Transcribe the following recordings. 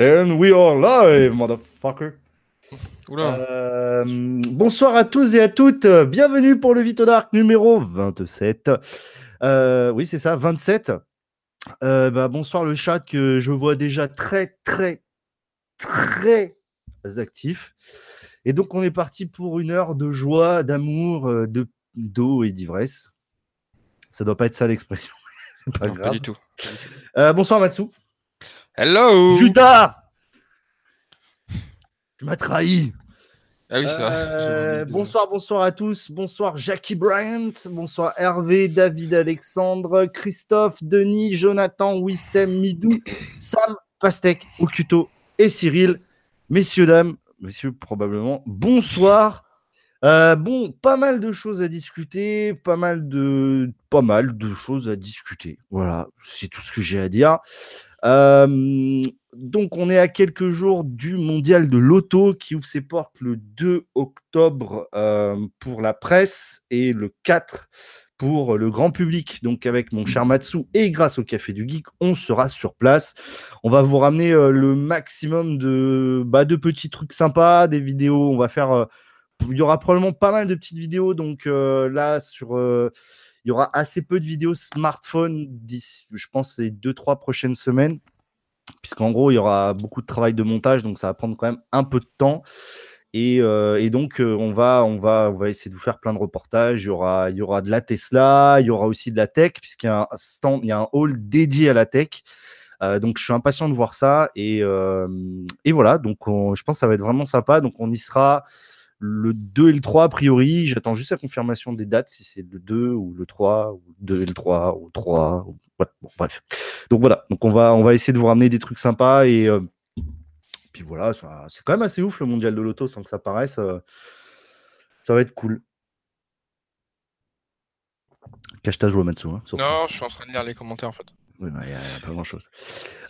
And we are live, motherfucker. Euh, bonsoir à tous et à toutes. Bienvenue pour le Vito Dark numéro 27. Euh, oui, c'est ça, 27. Euh, bah, bonsoir le chat que je vois déjà très, très, très actif. Et donc, on est parti pour une heure de joie, d'amour, de d'eau et d'ivresse. Ça doit pas être ça l'expression. c'est pas grave. Pas du tout. bonsoir Matsu. Hello Judas Tu m'as trahi ah oui, euh, bonsoir, bonsoir à tous. Bonsoir Jackie Bryant. Bonsoir Hervé, David, Alexandre, Christophe, Denis, Jonathan, Wissem, Midou, Sam, Pastèque, Okuto et Cyril. Messieurs, dames, messieurs, probablement, bonsoir. Euh, bon, pas mal de choses à discuter, pas mal de, pas mal de choses à discuter. Voilà, c'est tout ce que j'ai à dire donc, on est à quelques jours du mondial de l'auto qui ouvre ses portes le 2 octobre pour la presse et le 4 pour le grand public. Donc, avec mon cher Matsu et grâce au Café du Geek, on sera sur place. On va vous ramener le maximum de, bah, de petits trucs sympas, des vidéos. On va faire. il y aura probablement pas mal de petites vidéos. Donc, là, sur il y aura assez peu de vidéos smartphone je pense, les deux, trois prochaines semaines. Puisqu'en gros, il y aura beaucoup de travail de montage, donc ça va prendre quand même un peu de temps. Et, euh, donc, euh, on, va, essayer de vous faire plein de reportages. Il y aura, de la Tesla, il y aura aussi de la tech, puisqu'il y a un hall dédié à la tech. Euh, donc, je suis impatient de voir ça. Et, et voilà, donc je pense que ça va être vraiment sympa. Donc, on y sera le 2 et le 3, a priori, j'attends juste la confirmation des dates, si c'est le 2 ou le 3, ou le 2 et le 3, ou 3. bref. Donc voilà, donc on va, on va essayer de vous ramener des trucs sympas. Et euh, puis voilà, c'est quand même assez ouf le mondial de l'auto sans que ça paraisse. Euh, ça va être cool. Cache ta joie, Matsu. Hein, non, je suis en train de lire les commentaires en fait. Oui, il n'y a, pas grand chose.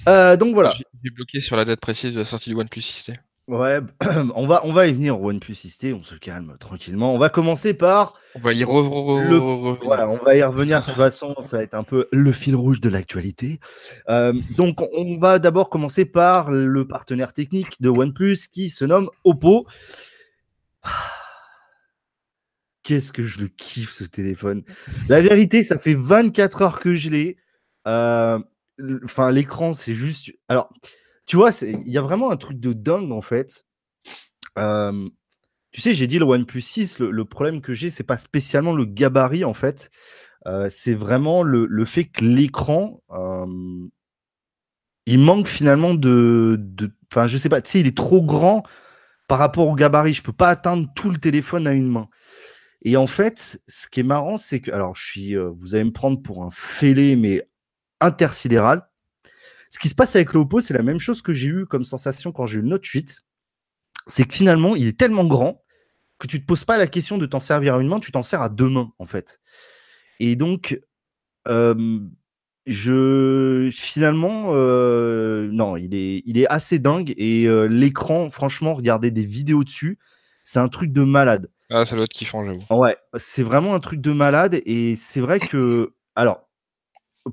Euh, donc voilà. J'ai bloqué sur la date précise de la sortie du OnePlus 6 Ouais, on va, on va y venir au OnePlus 6T, on se calme tranquillement. On va commencer par. On va y Voilà, on va y revenir. De toute façon, ça va être un peu le fil rouge de l'actualité. Euh, donc, on va d'abord commencer par le partenaire technique de OnePlus qui se nomme Oppo. Qu'est-ce que je le kiffe ce téléphone. La vérité, ça fait 24 heures que je l'ai. Euh, enfin, l'écran, c'est juste. Alors tu vois, il y a vraiment un truc de dingue en fait. tu sais, j'ai dit le OnePlus 6, le, problème que j'ai, c'est pas spécialement le gabarit en fait. c'est vraiment le, fait que l'écran, il manque finalement de. Enfin, je sais pas, tu sais, il est trop grand par rapport au gabarit. Je peux pas atteindre tout le téléphone à une main. Et en fait, ce qui est marrant, c'est que, alors, je suis, vous allez me prendre pour un fêlé, mais intersidéral. Ce qui se passe avec l'Oppo, c'est la même chose que j'ai eu comme sensation quand j'ai eu le Note 8. C'est que finalement, il est tellement grand que tu te poses pas la question de t'en servir à une main, tu t'en sers à deux mains, en fait. Et donc, je finalement, non, il est, il est assez dingue. Et l'écran, franchement, regarder des vidéos dessus, c'est un truc de malade. Ah, ça doit être kiffant, j'avoue. Ouais, c'est vraiment un truc de malade. Et c'est vrai que, alors,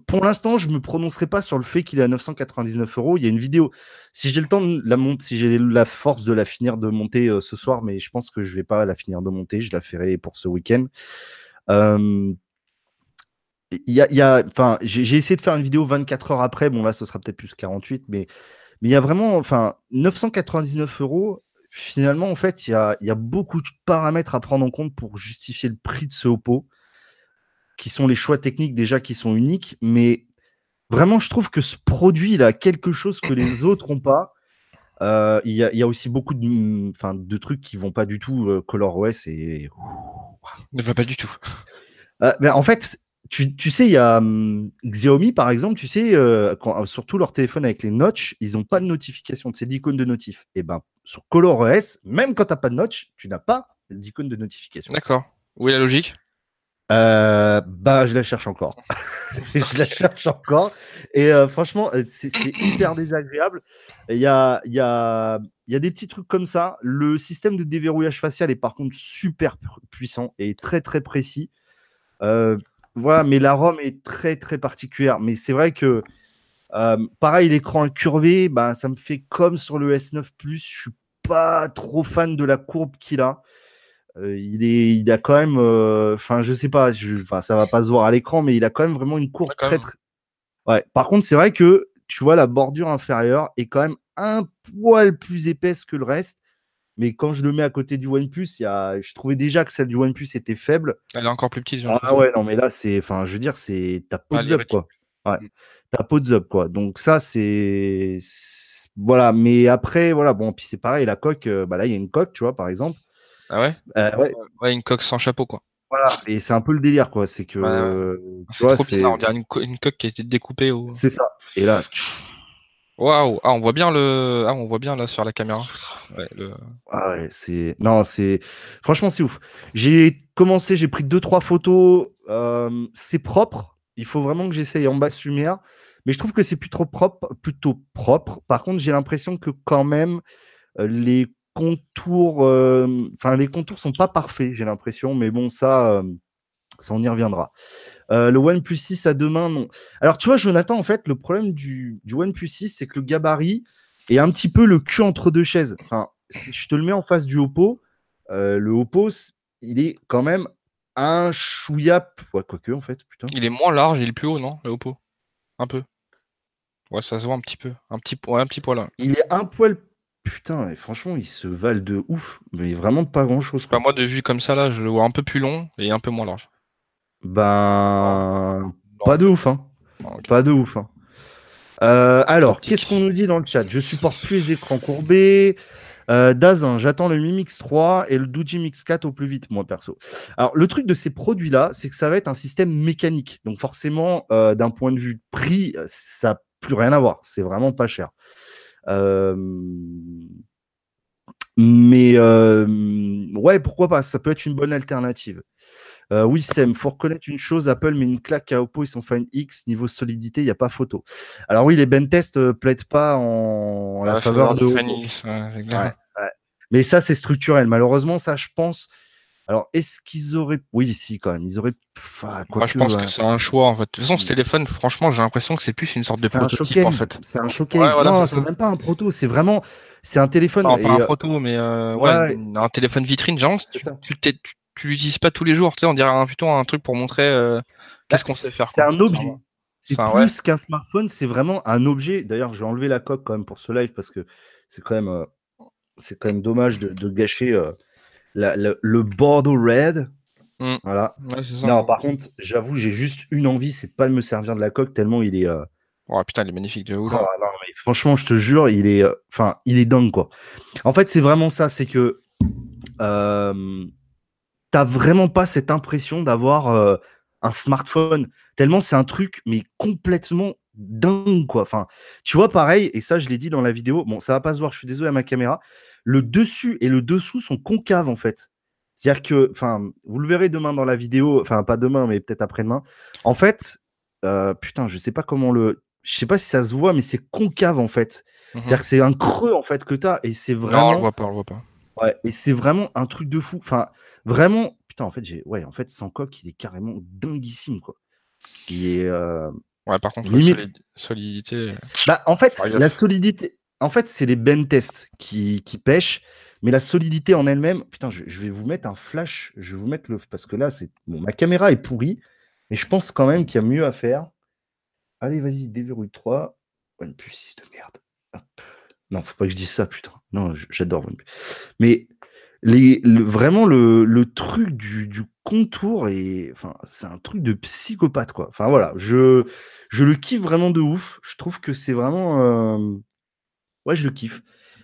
pour l'instant, je ne me prononcerai pas sur le fait qu'il est à 999 euros. Il y a une vidéo. Si j'ai le temps de la monter, si j'ai la force de la finir de monter euh, ce soir, mais je pense que je ne vais pas la finir de monter. Je la ferai pour ce week-end. il y a, j'ai essayé de faire une vidéo 24 heures après. Bon, là, ce sera peut-être plus 48, mais mais il y a vraiment, enfin, 999 euros. Finalement, en fait, il y a, y a beaucoup de paramètres à prendre en compte pour justifier le prix de ce Oppo qui sont les choix techniques déjà qui sont uniques, mais vraiment, je trouve que ce produit, il a quelque chose que les autres n'ont pas. Euh, il y, a aussi beaucoup de, de trucs qui vont pas du tout. Euh, ColorOS et. Ne va pas du tout. Euh, ben, en fait, tu, tu, sais, il y a hum, Xiaomi, par exemple, tu sais, quand, surtout leur téléphone avec les notch, ils n'ont pas de notification, c'est d'icône de notif. Et ben, sur ColorOS, même quand tu n'as pas de notch, tu n'as pas d'icône de notification. D'accord. Où est la logique? Euh, bah, je la cherche encore. je la cherche encore. Et euh, franchement, euh, c'est hyper désagréable. Il y a, y, a, y a des petits trucs comme ça. Le système de déverrouillage facial est par contre super puissant et très très précis. voilà, mais la ROM est très très particulière. Mais c'est vrai que Euh, pareil, l'écran incurvé, bah, ça me fait comme sur le S9 Plus. Je suis pas trop fan de la courbe qu'il a. Euh, il, est, il a quand même, euh, enfin, je sais pas, je, ça va pas se voir à l'écran, mais il a quand même vraiment une courbe très, très. Ouais. Par contre, c'est vrai que tu vois, la bordure inférieure est quand même un poil plus épaisse que le reste. Mais quand je le mets à côté du OnePlus, il y a... je trouvais déjà que celle du OnePlus était faible. Elle est encore plus petite. Ah ouais, non, mais là, c'est. Enfin, je veux dire, c'est. T'as pas de up, quoi. Ouais. Mm. T'as pas de up, quoi. Donc, ça, c'est. Voilà. Mais après, voilà. Bon, puis c'est pareil, la coque. Euh, bah là, il y a une coque, tu vois, par exemple. Ah ouais, euh, ouais. ouais. une coque sans chapeau, quoi. Voilà. Et c'est un peu le délire, quoi. C'est que. c'est trop bizarre. On dirait une, une, coque qui a été découpée. Au... C'est ça. Et là. Waouh, ah, on voit bien le, ah, on voit bien là sur la caméra. Ouais, le... Ah ouais, c'est, non, c'est, franchement, c'est ouf. J'ai commencé, j'ai pris deux trois photos. Euh, c'est propre. Il faut vraiment que j'essaye en basse lumière, mais je trouve que c'est plutôt propre, plutôt propre. Par contre, j'ai l'impression que quand même euh, les contours, euh, enfin les contours sont pas parfaits. J'ai l'impression, mais bon, ça, ça on y reviendra. Euh, le OnePlus 6 à deux mains, non. Alors, tu vois, Jonathan, en fait, le problème du, du OnePlus 6, c'est que le gabarit est un petit peu le cul entre deux chaises. Enfin, si je te le mets en face du Oppo, euh, le Oppo, il est quand même un chouïa. Ouais, quoique, en fait, putain. Il est moins large, il est plus haut, non, le Oppo? Un peu. Ouais, ça se voit un petit peu. Un petit, ouais, un petit poil. Là. Il est un poil. Putain, et franchement, il se valent de ouf, mais vraiment pas grand chose. Quoi. moi, de vue comme ça, là, je le vois un peu plus long et un peu moins large. Ben, pas de ouf, hein. Pas de ouf. Hein. Euh, alors, qu'est-ce qu'on nous dit dans le chat? Je supporte plus les écrans courbés. Euh, Dazin, j'attends le Mi Mix 3 et le Doji Mix 4 au plus vite, moi perso. Alors, le truc de ces produits-là, c'est que ça va être un système mécanique. Donc, forcément, euh, d'un point de vue prix, ça n'a plus rien à voir. C'est vraiment pas cher. Mais ouais, pourquoi pas Ça peut être une bonne alternative. Euh, oui, Sam, faut reconnaître une chose, Apple met une claque à Oppo, ils sont Find X, niveau solidité, il n'y a pas photo. Alors oui, les ben tests euh, plaident pas en, la faveur de Oppo. Mais ça, c'est structurel. Malheureusement, ça, je pense. Alors, est-ce qu'ils auraient. Oui, si, quand même. Ils auraient. Moi, je pense que c'est un choix, en fait. De toute façon, ce téléphone, franchement, j'ai l'impression que c'est plus une sorte de prototype, en fait. C'est un showcase. non, c'est même pas un proto. C'est vraiment. C'est un téléphone. Non, pas un euh, proto, mais ouais, un téléphone vitrine, genre, tu, tu, tu l'utilises pas tous les jours. Tu sais, on dirait plutôt un truc pour montrer euh, qu'est-ce bah, qu'on sait faire. C'est un objet. C'est plus qu'un smartphone, c'est vraiment un objet. D'ailleurs, je vais enlever la coque quand même pour ce live parce que c'est quand même, euh, c'est quand même dommage de, gâcher euh, le Bordeaux Red. Mmh. Voilà. non, par contre, j'avoue, j'ai juste une envie, c'est pas de me servir de la coque tellement il est. Oh putain, il est magnifique de ouf. Oh, franchement, je te jure, il est, enfin, il est dingue quoi. En fait, c'est vraiment ça, c'est que t'as vraiment pas cette impression d'avoir euh, un smartphone. Tellement c'est un truc, mais complètement dingue, quoi. Enfin, tu vois, pareil, et ça, je l'ai dit dans la vidéo. Bon, ça va pas se voir, je suis désolé à ma caméra. Le dessus et le dessous sont concaves, en fait. C'est-à-dire que, enfin, vous le verrez demain dans la vidéo, enfin, pas demain, mais peut-être après-demain. En fait, euh, putain, je sais pas comment le. Je sais pas si ça se voit, mais c'est concave, en fait. Mmh C'est-à-dire que c'est un creux, en fait, que tu as, et c'est vraiment. Non, on le voit pas, on le voit pas. Ouais, et c'est vraiment un truc de fou. Enfin, vraiment, putain, en fait, j'ai, ouais, en fait, sans coque, il est carrément dinguissime, quoi. Il est. Euh, ouais, par contre, limite... solidité. Bah, en fait, la solidité. En fait, c'est les ben tests qui, pêchent, mais la solidité en elle-même. Putain, je, vais vous mettre un flash. Je vais vous mettre le. Parce que là, c'est. Bon, ma caméra est pourrie, mais je pense quand même qu'il y a mieux à faire. Allez, vas-y, déverrouille 3. OnePlus 6 de merde. Hop. Non, faut pas que je dise ça, putain. Non, j'adore Mais les, vraiment, le, truc du, contour, et, enfin, c'est un truc de psychopathe, quoi. Enfin, voilà, je, je le kiffe vraiment de ouf. Je trouve que c'est vraiment. Euh, ouais, je le kiffe.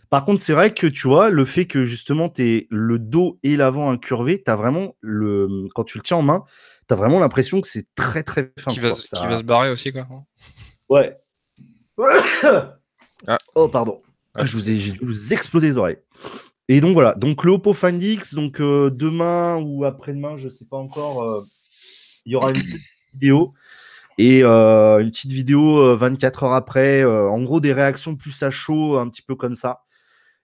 Par contre, c'est vrai que tu vois, le fait que justement, tu le dos et l'avant incurvé, tu as vraiment, le, quand tu le tiens en main, tu as vraiment l'impression que c'est très très fin. Qui va, va, se barrer aussi, quoi. Ouais. Ah. Oh, pardon. Ah, je vous ai, j'ai dû vous exploser les oreilles. Et donc voilà, donc le Oppo Find X, donc euh, demain ou après-demain, je ne sais pas encore, euh, il y aura une petite vidéo et euh, une petite vidéo 24 heures après, en gros des réactions plus à chaud, un petit peu comme ça.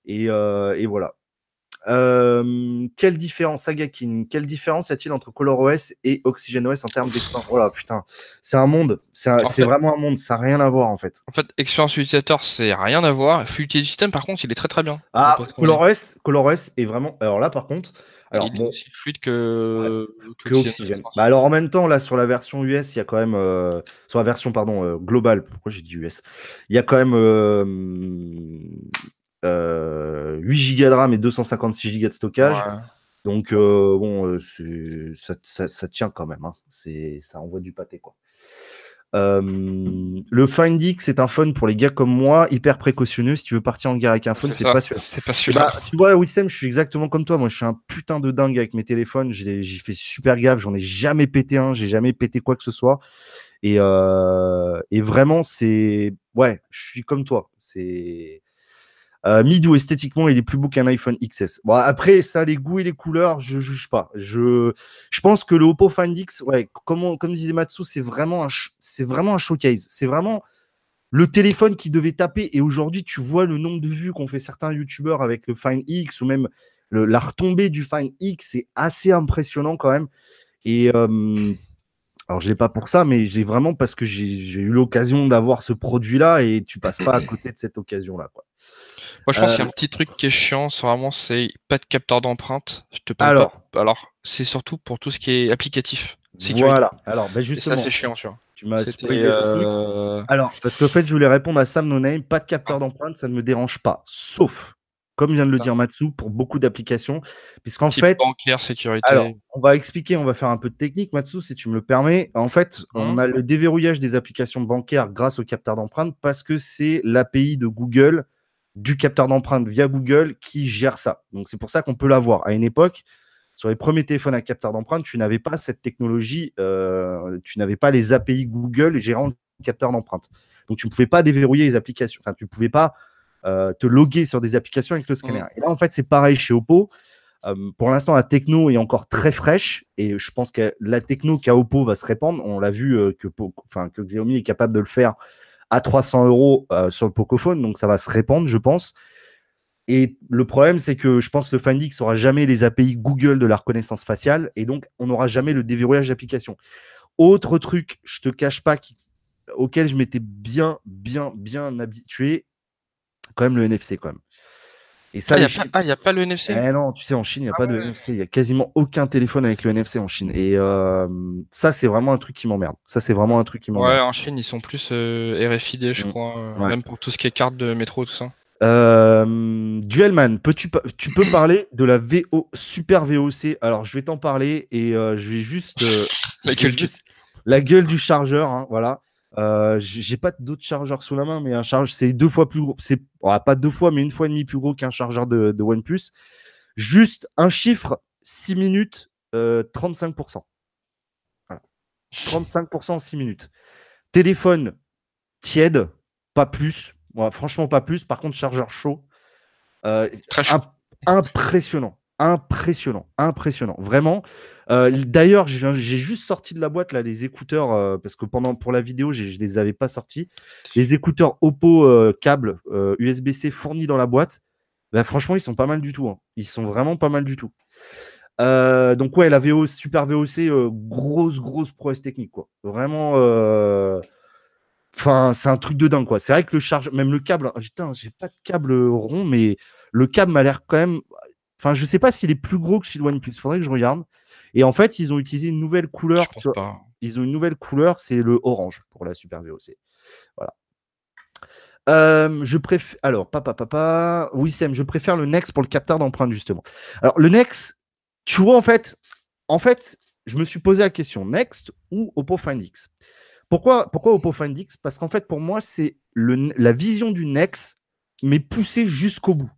Et, et voilà. Euh, quelle différence, Sagakin, quelle différence y a-t-il entre ColorOS et OxygenOS en termes d'expérience? Voilà, putain, c'est un monde, c'est vraiment un monde, ça n'a rien à voir en fait. En fait, expérience utilisateur, c'est rien à voir. Fluidité du système, par contre, il est très très bien. Ah, ColorOS, ColorOS est vraiment. Alors là, par contre, alors, il est aussi fluide que, que. Bah alors en même temps, là sur la version US, il y a quand même euh, sur la version pardon euh, globale. Pourquoi j'ai dit US Il y a quand même euh, 8 euh, Go de RAM et 256 Go de stockage. Donc, bon, ça, ça, tient quand même. Hein. Ça envoie du pâté, quoi. Le Find X, c'est un phone pour les gars comme moi, hyper précautionneux. Si tu veux partir en guerre avec un phone, c'est pas sûr. C'est pas sûr. Bah, tu vois, Wissem, je suis exactement comme toi. Moi, je suis un putain de dingue avec mes téléphones. J'ai fait super gaffe. J'en ai jamais pété un. J'ai jamais pété quoi que ce soit. Et, et vraiment, c'est. Ouais, je suis comme toi. C'est. Euh, Midou, esthétiquement, il est plus beau qu'un iPhone XS. Bon, après, ça, les goûts et les couleurs, je juge pas. Je, je pense que le Oppo Find X, ouais, comme, comme disait Matsu, c'est vraiment, un vraiment un showcase. C'est vraiment le téléphone qui devait taper. Et aujourd'hui, tu vois le nombre de vues qu'ont fait certains YouTubeurs avec le Find X ou même la retombée du Find X. C'est assez impressionnant quand même. Et. Euh, alors, je l'ai pas pour ça, mais j'ai vraiment parce que j'ai eu l'occasion d'avoir ce produit-là et tu passes pas à côté de cette occasion-là. Moi, je pense qu'il y a un euh, petit truc qui est chiant, c'est vraiment, c'est pas de capteur d'empreinte. Je te alors, alors c'est surtout pour tout ce qui est applicatif. Voilà. Alors, ben justement. ça, c'est chiant, tu vois. Tu m'as euh... Alors, parce qu'en fait, je voulais répondre à Sam No Name, pas de capteur ah. d'empreinte, ça ne me dérange pas. Sauf, comme vient de le dire Matsu, pour beaucoup d'applications. Puisqu'en fait. Bancaire, sécurité. Alors, on va expliquer, on va faire un peu de technique, Matsu, si tu me le permets. En fait, on mmh. a le déverrouillage des applications bancaires grâce au capteur d'empreinte parce que c'est l'API de Google du capteur d'empreinte via Google qui gère ça. Donc c'est pour ça qu'on peut l'avoir. À une époque, sur les premiers téléphones à capteur d'empreinte, tu n'avais pas cette technologie, euh, tu n'avais pas les API Google gérant le capteur d'empreinte. Donc tu ne pouvais pas déverrouiller les applications, enfin tu ne pouvais pas euh, te loguer sur des applications avec le scanner. Et là en fait c'est pareil chez Oppo. Euh, pour l'instant, la techno est encore très fraîche et je pense que la techno qu'a Oppo va se répandre. On l'a vu que, enfin, que Xiaomi est capable de le faire à 300 euros euh, sur le Pocophone, donc ça va se répandre, je pense. Et le problème, c'est que je pense que le Find X n'aura jamais les API Google de la reconnaissance faciale, et donc on n'aura jamais le déverrouillage d'application. Autre truc, je te cache pas, auquel je m'étais bien, bien, bien habitué, quand même le NFC, quand même. Et ça, ah, il n'y a, pas le NFC eh Non, tu sais, en Chine, il n'y a ah pas de NFC. Il n'y a quasiment aucun téléphone avec le NFC en Chine. Et euh, ça, c'est vraiment un truc qui m'emmerde. Ça, c'est vraiment un truc qui m'emmerde. Ouais, en Chine, ils sont plus euh, RFID, je mm. crois. Euh, même pour tout ce qui est carte de métro, tout ça. Duelman, peux -tu, tu peux parler de la VO Super VOC Alors, je vais t'en parler et je vais juste. la, gueule du... la gueule du chargeur, hein, voilà. Euh, j'ai pas d'autres chargeurs sous la main, mais un chargeur, c'est deux fois plus gros. C'est pas deux fois, mais une fois et demi plus gros qu'un chargeur de, OnePlus. Juste un chiffre, 6 minutes, 35%. Euh, 35% en 6 minutes. Téléphone tiède, pas plus. franchement, pas plus. Par contre, chargeur chaud. Euh, Très chaud. impressionnant. Impressionnant. Impressionnant. Vraiment. Euh, d'ailleurs, j'ai juste sorti de la boîte là les écouteurs euh, parce que pendant pour la vidéo, je les avais pas sortis. Les écouteurs Oppo euh, câble USB-C fournis dans la boîte. Bah, franchement, ils sont pas mal du tout. Hein. Ils sont vraiment pas mal du tout. donc ouais, la VO Super VOC, grosse grosse prouesse technique quoi. Vraiment. Enfin, c'est un truc de dingue quoi. C'est vrai que le charge, même le câble, hein, putain, j'ai pas de câble rond, mais le câble m'a l'air quand même. Enfin, je sais pas s'il est plus gros que celui de OnePlus. Faudrait que je regarde. Et en fait, ils ont utilisé une nouvelle couleur. Ils ont une nouvelle couleur, c'est le orange pour la Super VOC. Voilà. Euh, je préfère. Alors, papa, papa. Oui, Sam, je préfère le Nex pour le capteur d'empreinte, justement. Alors, le Nex, tu vois, en fait, en fait, je me suis posé la question Next ou Oppo Find X? Pourquoi, pourquoi Oppo Find X? Parce qu'en fait, pour moi, c'est la vision du Nex, mais poussée jusqu'au bout.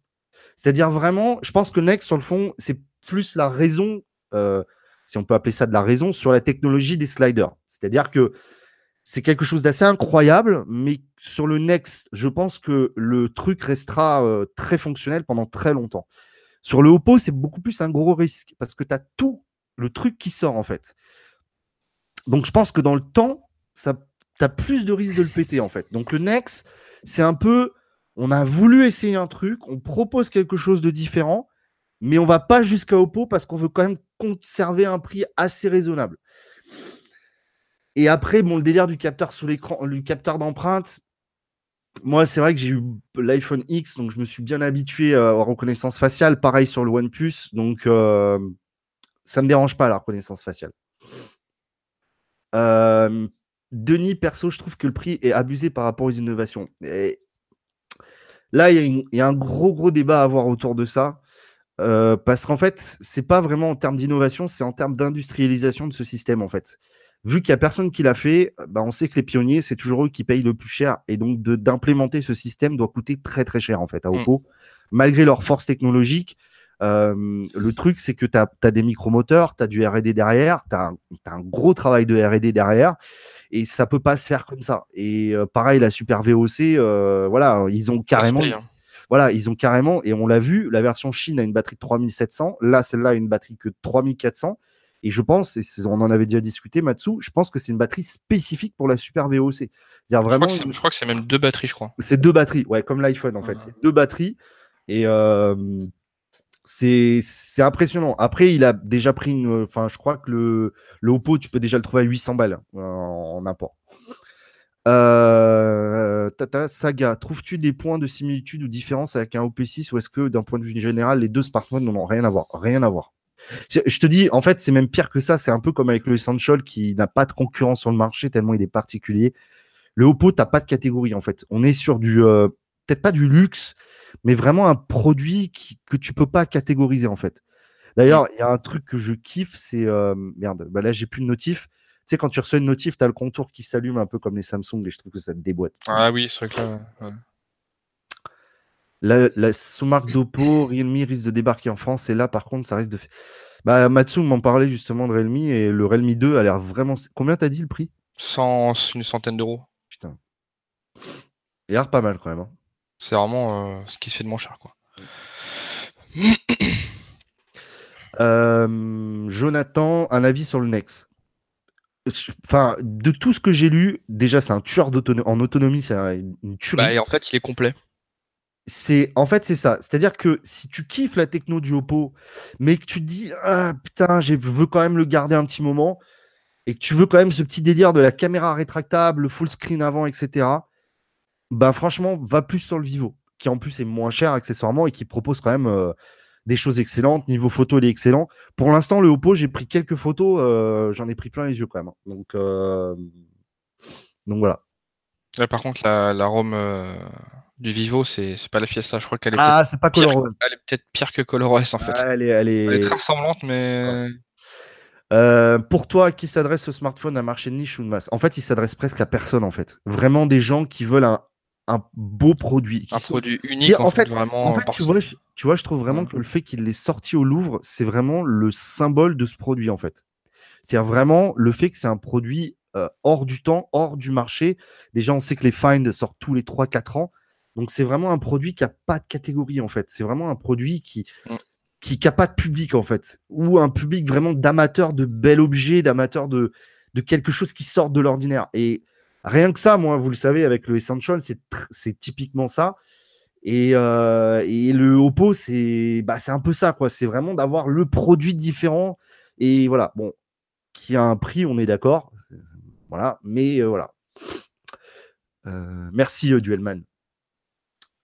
C'est-à-dire vraiment, je pense que Next, sur le fond, c'est plus la raison euh, si on peut appeler ça de la raison, sur la technologie des sliders. C'est-à-dire que c'est quelque chose d'assez incroyable, mais sur le Next, je pense que le truc restera euh, très fonctionnel pendant très longtemps. Sur le Oppo, c'est beaucoup plus un gros risque parce que tu as tout le truc qui sort en fait. Donc je pense que dans le temps, tu as plus de risque de le péter en fait. Donc le Next, c'est un peu, on a voulu essayer un truc, on propose quelque chose de différent, mais on va pas jusqu'à Oppo parce qu'on veut quand même conserver un prix assez raisonnable. Et après, bon, le délire du capteur sous l'écran, le capteur d'empreinte, moi, c'est vrai que j'ai eu l'iPhone X, donc je me suis bien habitué à la reconnaissance faciale. Pareil sur le OnePlus, donc euh, ça me dérange pas la reconnaissance faciale. Euh, Denis, perso, je trouve que le prix est abusé par rapport aux innovations. Là, il y, a un gros, gros débat à avoir autour de ça. Euh, parce qu'en fait, c'est pas vraiment en termes d'innovation, c'est en termes d'industrialisation de ce système, en fait vu qu'il n'y a personne qui l'a fait, bah, on sait que les pionniers, c'est toujours eux qui payent le plus cher. Et donc, d'implémenter ce système doit coûter très, très cher, en fait, à mmh. Oppo. Malgré leur force technologique, le truc, c'est que tu as, des micromoteurs, tu as du RD derrière, tu as, un gros travail de RD derrière, et ça peut pas se faire comme ça. Et pareil, la Super VOC, voilà, ils ont carrément. Hein. Voilà, ils ont carrément, et on l'a vu, la version Chine a une batterie de 3700, là, celle-là a une batterie que de 3400. Et je pense, et on en avait déjà discuté, Matsu, je pense que c'est une batterie spécifique pour la Super VOC. Vraiment. Je crois que c'est même deux batteries, je crois. C'est deux batteries, ouais, comme l'iPhone en fait. C'est deux batteries. Et euh, c'est impressionnant. Après, il a déjà pris une. Enfin, je crois que le, le Oppo, tu peux déjà le trouver à 800 balles en, import. Euh, tata Saga, trouves-tu des points de similitude ou différence avec un OP6 ou est-ce que d'un point de vue général, les deux smartphones n'ont rien à voir? Rien à voir. Je te dis, en fait, c'est même pire que ça. C'est un peu comme avec le Essential qui n'a pas de concurrence sur le marché tellement il est particulier. Le Oppo, t'as pas de catégorie en fait. On est sur du, euh, peut-être pas du luxe, mais vraiment un produit que tu peux pas catégoriser en fait. D'ailleurs, il y a un truc que je kiffe, c'est euh, merde. Bah là, j'ai plus de notif. Tu sais, quand tu reçois une notif, tu as le contour qui s'allume un peu comme les Samsung et je trouve que ça te déboîte. Ah oui, c'est vrai que là, la, la sous-marque d'Oppo, Realme risque de débarquer en France. Et là, par contre, ça risque de. Bah, Matsu m'en parlait justement de Realme et le Realme 2 a l'air vraiment. Combien t'as dit le prix? 100, une centaine d'euros. Putain. Il a l'air pas mal quand même. Hein. C'est vraiment euh, ce qui se fait de moins cher, quoi. Euh, Jonathan, un avis sur le Nex. Enfin, de tout ce que j'ai lu, déjà c'est un tueur en autonomie, c'est une tuerie. Bah, et en fait, il est complet c'est en fait c'est ça. C'est-à-dire que si tu kiffes la techno du Oppo, mais que tu te dis ah putain, je veux quand même le garder un petit moment et que tu veux quand même ce petit délire de la caméra rétractable, le full screen avant, etc. Ben franchement, va plus sur le Vivo, qui en plus est moins cher accessoirement et qui propose quand même euh, des choses excellentes. Niveau photo, il est excellent. Pour l'instant, le Oppo, j'ai pris quelques photos, euh, j'en ai pris plein les yeux quand même. Hein. Donc, euh, donc voilà. par contre, la, la ROM du Vivo, c'est pas la Fiesta. Je crois qu'elle est ah, c'est pas ColorOS. Elle est peut-être pire que ColorOS en fait. elle, est, elle, est... très ressemblante, mais. Euh, pour toi, qui s'adresse ce smartphone à marché de niche ou de masse? En fait, il s'adresse presque à personne en fait. Vraiment des gens qui veulent un, un beau produit. un produit unique. en, fait, vraiment en fait tu, vois, je, tu, vois, je trouve vraiment que le fait qu'il l'ait sorti au Louvre, c'est vraiment le symbole de ce produit en fait. C'est vraiment le fait que c'est un produit euh, hors du temps, hors du marché. Déjà, on sait que les Find sortent tous les 3-4 ans. Donc c'est vraiment un produit qui n'a pas de catégorie en fait. C'est vraiment un produit qui mmh. qui n'a pas de public en fait, ou un public vraiment d'amateurs de bel objet, d'amateurs de, de quelque chose qui sort de l'ordinaire. Et rien que ça, moi, vous le savez, avec le Essential, c'est typiquement ça. Et, euh, et le Oppo, c'est bah, un peu ça, quoi. C'est vraiment d'avoir le produit différent. Et voilà, bon, qui a un prix, on est d'accord. Voilà, mais euh, voilà. Euh, merci, Duelman.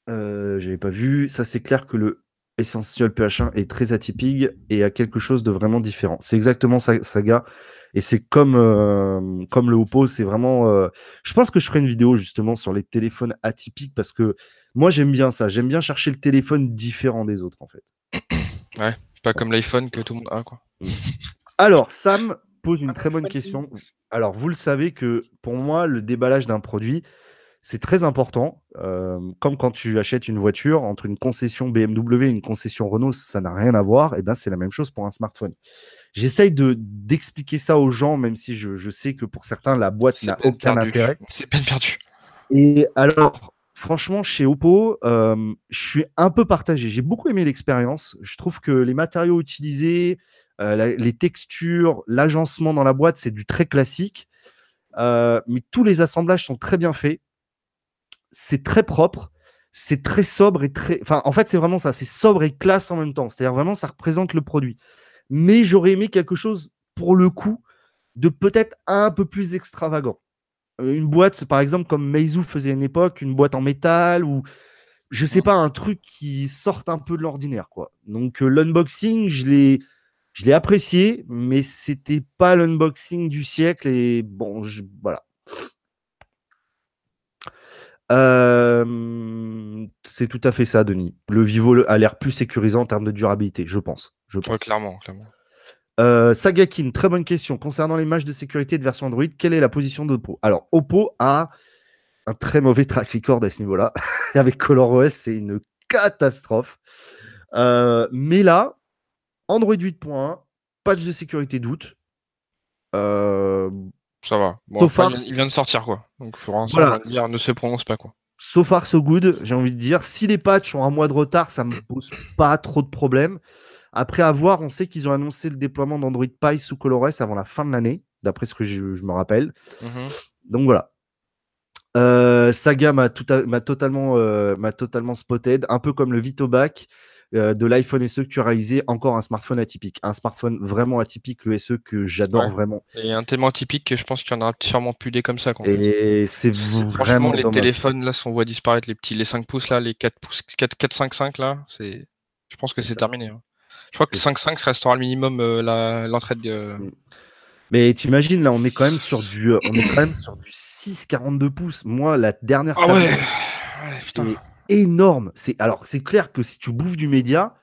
Euh, j'avais pas vu. Ça, c'est clair que le Essential PH1 est très atypique et a quelque chose de vraiment différent. C'est exactement ça, Saga. Et c'est comme, euh, comme le Oppo, c'est vraiment. Euh, je pense que je ferai une vidéo justement sur les téléphones atypiques parce que moi, j'aime bien ça. J'aime bien chercher le téléphone différent des autres, en fait. Ouais, pas comme l'iPhone que tout le monde a, quoi. Alors, Sam pose une très bonne question. Alors, vous le savez que pour moi, le déballage d'un produit, c'est très important. Euh, comme quand tu achètes une voiture, entre une concession BMW et une concession Renault, ça n'a rien à voir. Et eh ben, c'est la même chose pour un smartphone. J'essaye de d'expliquer ça aux gens, même si je, sais que pour certains, la boîte n'a aucun intérêt. C'est peine perdue. Et alors, franchement, chez Oppo, euh, je suis un peu partagé. J'ai beaucoup aimé l'expérience. Je trouve que les matériaux utilisés, euh, les textures, l'agencement dans la boîte, c'est du très classique. mais tous les assemblages sont très bien faits c'est très propre. c'est très sobre et très. Enfin, en fait, c'est vraiment ça. C'est sobre et classe en même temps. C'est-à-dire vraiment, ça représente le produit. Mais j'aurais aimé quelque chose, pour le coup, de peut-être un peu plus extravagant. Euh, une boîte, par exemple, comme Meizu faisait à une époque, une boîte en métal ou je sais pas, un truc qui sorte un peu de l'ordinaire, quoi. Donc euh, l'unboxing, je l'ai, je l'ai apprécié, mais c'était pas l'unboxing du siècle et bon, je, voilà. Euh, c'est tout à fait ça, Denis. Le Vivo a l'air plus sécurisant en termes de durabilité, je pense. Je pense. clairement, clairement. Euh, Sagakin, très bonne question. Concernant les matchs de sécurité de version Android, quelle est la position d'Oppo? Alors, Oppo a un très mauvais track record à ce niveau-là. Avec ColorOS, c'est une catastrophe. Euh, mais là, Android 8.1, patch de sécurité doute. Euh, ça va. il vient de sortir, quoi. Donc, Florence dire, ne se prononce pas, quoi. So far, so good, j'ai envie de dire. Si les patchs ont un mois de retard, ça me pose pas trop de problèmes. Après avoir, on sait qu'ils ont annoncé le déploiement d'Android Pie sous ColorOS avant la fin de l'année, d'après ce que je, me rappelle. Mhm. Donc voilà. Euh, Saga m'a totalement, euh, totalement spotted, un peu comme le VitoBac euh, de l'iPhone SE que tu as réalisé, encore un smartphone atypique. Un smartphone vraiment atypique, le SE que j'adore vraiment. Et un tellement atypique que je pense qu'il y en aura sûrement plus des comme ça. Et c'est vraiment. Les téléphones là, on voit disparaître les petits, les 5 pouces là, les 4 pouces, 4, 4 5, 5 là, c'est. Je pense que c'est terminé. Hein. Je crois que 5-5 restera le minimum euh, l'entrée de. Mm. Mais t'imagines, là, on est quand même sur du, euh, on est quand même sur du 6,42 pouces. Moi, la dernière ah ouais. c'est énorme. C'est alors, c'est clair que si tu bouffes du média,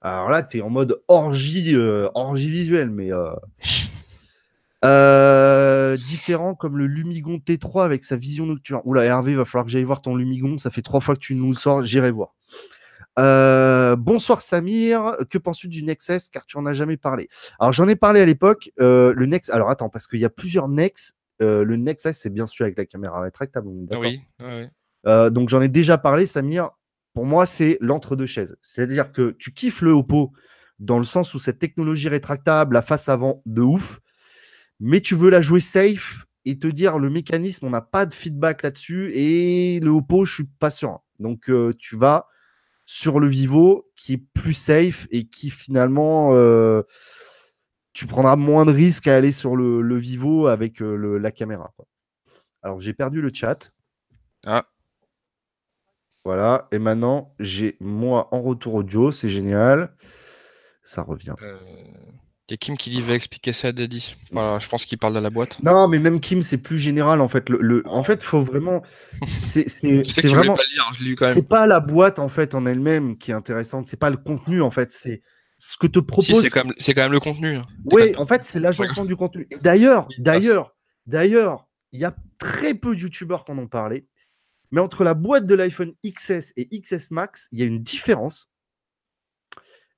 alors là, tu es en mode orgie, euh, orgie visuelle, mais différent comme le Lumigon T3 avec sa vision nocturne. Oula, Hervé, il va falloir que j'aille voir ton Lumigon. Ça fait trois fois que tu nous le sors. J'irai voir. Euh, bonsoir Samir, que penses-tu du Nexus car tu en as jamais parlé Alors j'en ai parlé à l'époque. Euh, le Nex, alors attends parce qu'il y a plusieurs Nex. Euh, le Nexus c'est bien sûr avec la caméra rétractable. Oui. Donc j'en ai déjà parlé, Samir. Pour moi c'est l'entre-deux chaises. C'est-à-dire que tu kiffes le Oppo dans le sens où cette technologie rétractable, la face avant de ouf, mais tu veux la jouer safe et te dire le mécanisme, on n'a pas de feedback là-dessus et le Oppo je suis pas sûr. Donc tu vas sur le Vivo qui est plus safe et qui finalement euh, tu prendras moins de risques à aller sur le, Vivo avec euh, la caméra. Alors j'ai perdu le chat. Ah. Voilà, et maintenant j'ai moi en retour audio, c'est génial. Ça revient. Euh... Il y a Kim qui dit va expliquer ça à Daddy. Voilà, je pense qu'il parle de la boîte. Non, mais même Kim, c'est plus général en fait. Le, en fait, faut vraiment. C'est vraiment. C'est pas la boîte en fait en elle-même qui est intéressante. C'est pas le contenu en fait. C'est ce que te propose. c'est quand, même le contenu. Hein. Oui, en fait, c'est l'agencement du contenu. D'ailleurs, d'ailleurs, d'ailleurs, il y a très peu de youtubeurs qui en ont parlé. Mais entre la boîte de l'iPhone XS et XS Max, il y a une différence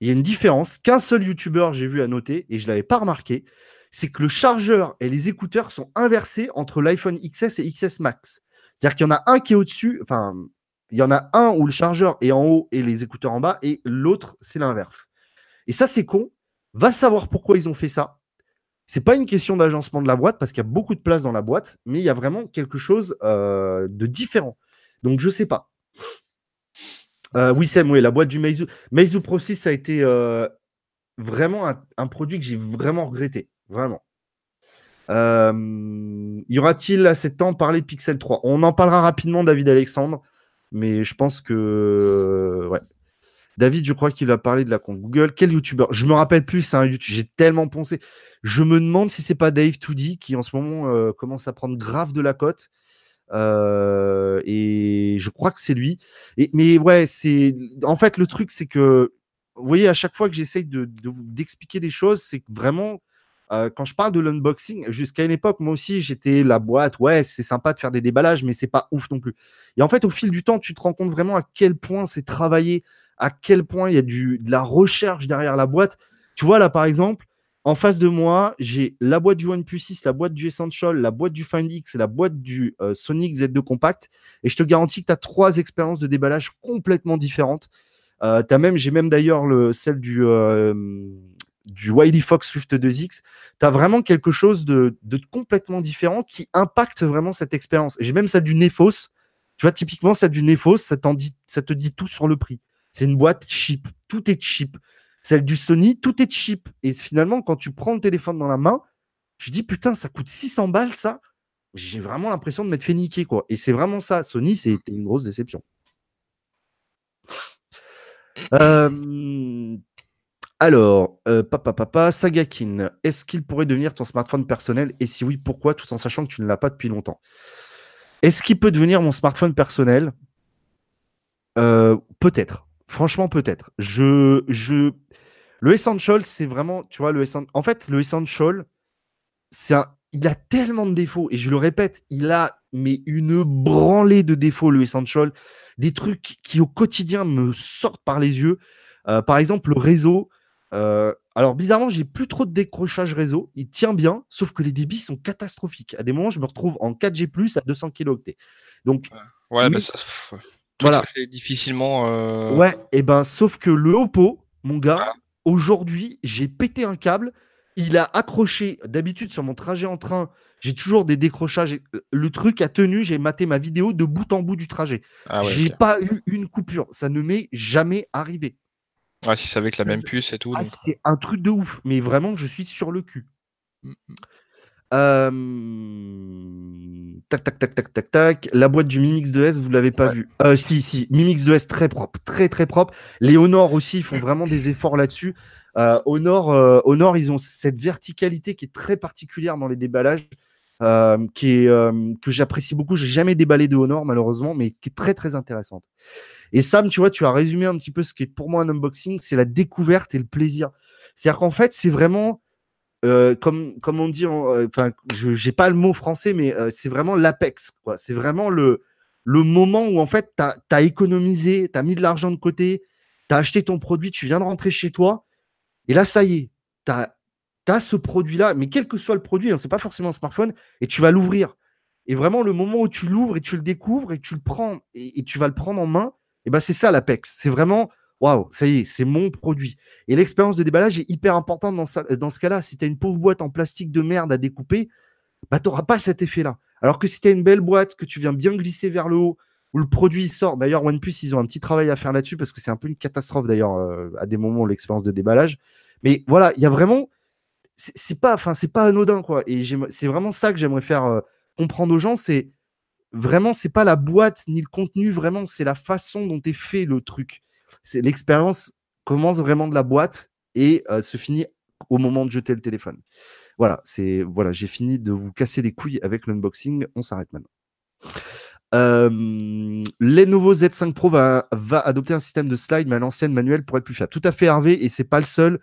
il y a une différence qu'un seul YouTuber j'ai vu à noter et je ne l'avais pas remarqué, c'est que le chargeur et les écouteurs sont inversés entre l'iPhone XS et XS Max. C'est-à-dire qu'il y en a un qui est au-dessus, enfin, il y en a un où le chargeur est en haut et les écouteurs en bas, et l'autre, c'est l'inverse. Et ça, c'est con. Va savoir pourquoi ils ont fait ça. C'est pas une question d'agencement de la boîte parce qu'il y a beaucoup de place dans la boîte, mais il y a vraiment quelque chose euh, de différent. Donc je sais pas. Euh, oui, Sam, oui, la boîte du Meizu. Meizu Pro 6, ça a été euh, vraiment un, produit que j'ai vraiment regretté. Vraiment. Y aura-t-il assez de temps parler de Pixel 3 On en parlera rapidement, David Alexandre, mais je pense que. Ouais. David, je crois qu'il a parlé de la compte Google. Quel youtubeur? Je me rappelle plus, c'est un youtubeur. J'ai tellement pensé. Je me demande si c'est pas Dave 2D qui en ce moment commence à prendre grave de la cote. Euh, et je crois que c'est lui. Mais ouais, c'est en fait le truc, c'est que vous voyez, à chaque fois que j'essaye de, d'expliquer des choses, c'est que vraiment, euh, quand je parle de l'unboxing, jusqu'à une époque, moi aussi, j'étais la boîte. Ouais, c'est sympa de faire des déballages, mais c'est pas ouf non plus. Et en fait, au fil du temps, tu te rends compte vraiment à quel point c'est travaillé, à quel point il y a du, de la recherche derrière la boîte. Tu vois, là, par exemple, en face de moi, j'ai la boîte du OnePlus 6, la boîte du Essential, la boîte du Find X et la boîte du euh, Sonic Z2 Compact. Et je te garantis que tu as trois expériences de déballage complètement différentes. Euh, as même, j'ai même d'ailleurs celle du, euh, du Wiley Fox Swift 2X. Tu as vraiment quelque chose de, complètement différent qui impacte vraiment cette expérience. J'ai même celle du Nefos Tu vois, typiquement, celle du Nefos, ça, dit, ça te dit tout sur le prix. C'est une boîte cheap. Tout est cheap. Celle du Sony, tout est cheap. Et finalement, quand tu prends le téléphone dans la main, tu dis putain, ça coûte 600 balles ça. J'ai vraiment l'impression de m'être fait niquer quoi. Et c'est vraiment ça. Sony, c'était une grosse déception. Euh, alors, euh, papa, papa, Sagakin, est-ce qu'il pourrait devenir ton smartphone personnel? Et si oui, pourquoi? Tout en sachant que tu ne l'as pas depuis longtemps. Est-ce qu'il peut devenir mon smartphone personnel? Euh, Peut-être. Franchement, peut-être. Je, je... Le Essential, c'est vraiment, tu vois, le Essential. En fait, le Essential, c'est un... il a tellement de défauts. Et je le répète, il a mais une branlée de défauts, le Essential. Des trucs qui, au quotidien, me sortent par les yeux. Euh, par exemple, le réseau. Euh, alors bizarrement, j'ai plus trop de décrochage réseau. Il tient bien, sauf que les débits sont catastrophiques. À des moments, je me retrouve en 4G+ à 200 kHz. Donc ouais, bah, ça, voilà. ça difficilement. Euh, ouais, et ben sauf que le Oppo, mon gars, ah. aujourd'hui, j'ai pété un câble. Il a accroché. D'habitude, sur mon trajet en train, j'ai toujours des décrochages. Le truc a tenu. J'ai maté ma vidéo de bout en bout du trajet. Ah j'ai pas eu une coupure. Ça ne m'est jamais arrivé. Ouais, si c'est avec la même puce et tout. Ah, c'est un truc de ouf, mais vraiment, je suis sur le cul. Mmh, mmh. Tac, tac, tac, tac, tac, tac. La boîte du Mimix 2S, vous ne l'avez pas vu. Euh, si, si. Mimix 2S, très propre, très, très propre. Les Honor aussi, ils font vraiment des efforts là-dessus. Euh, Honor, euh, Honor, ils ont cette verticalité qui est très particulière dans les déballages, qui est, que j'apprécie beaucoup. J'ai jamais déballé de Honor, malheureusement, mais qui est très, très intéressante. Et Sam, tu vois, tu as résumé un petit peu ce qui est pour moi un unboxing, c'est la découverte et le plaisir. C'est-à-dire qu'en fait, c'est vraiment, euh, comme, comme on dit, euh, enfin, je n'ai pas le mot français, mais euh, c'est vraiment l'apex. C'est vraiment le, le moment où en fait, tu as, économisé, tu as mis de l'argent de côté, tu as acheté ton produit, tu viens de rentrer chez toi, et là, ça y est, tu as, ce produit-là, mais quel que soit le produit, hein, c'est pas forcément un smartphone, et tu vas l'ouvrir. Et vraiment, le moment où tu l'ouvres et tu le découvres et tu le prends et tu vas le prendre en main, et ben c'est ça l'Apex. C'est vraiment waouh, ça y est, c'est mon produit. Et l'expérience de déballage est hyper importante dans, dans ce cas-là. Si tu as une pauvre boîte en plastique de merde à découper, bah, tu n'auras pas cet effet-là. Alors que si tu as une belle boîte que tu viens bien glisser vers le haut, où le produit sort, d'ailleurs, OnePlus, ils ont un petit travail à faire là-dessus parce que c'est un peu une catastrophe d'ailleurs euh, à des moments l'expérience de déballage. Mais voilà, il y a vraiment. C'est pas, enfin, c'est pas anodin quoi. Et c'est vraiment ça que j'aimerais faire euh, comprendre aux gens. C'est vraiment, c'est pas la boîte ni le contenu, vraiment, c'est la façon dont est fait le truc. C'est l'expérience commence vraiment de la boîte et euh, se finit au moment de jeter le téléphone. Voilà, c'est voilà, j'ai fini de vous casser les couilles avec l'unboxing. On s'arrête maintenant. Euh, les nouveaux Z5 Pro va, va, adopter un système de slide, mais à l'ancienne manuel pour être plus fiable. Tout à fait, Hervé, et c'est pas le seul.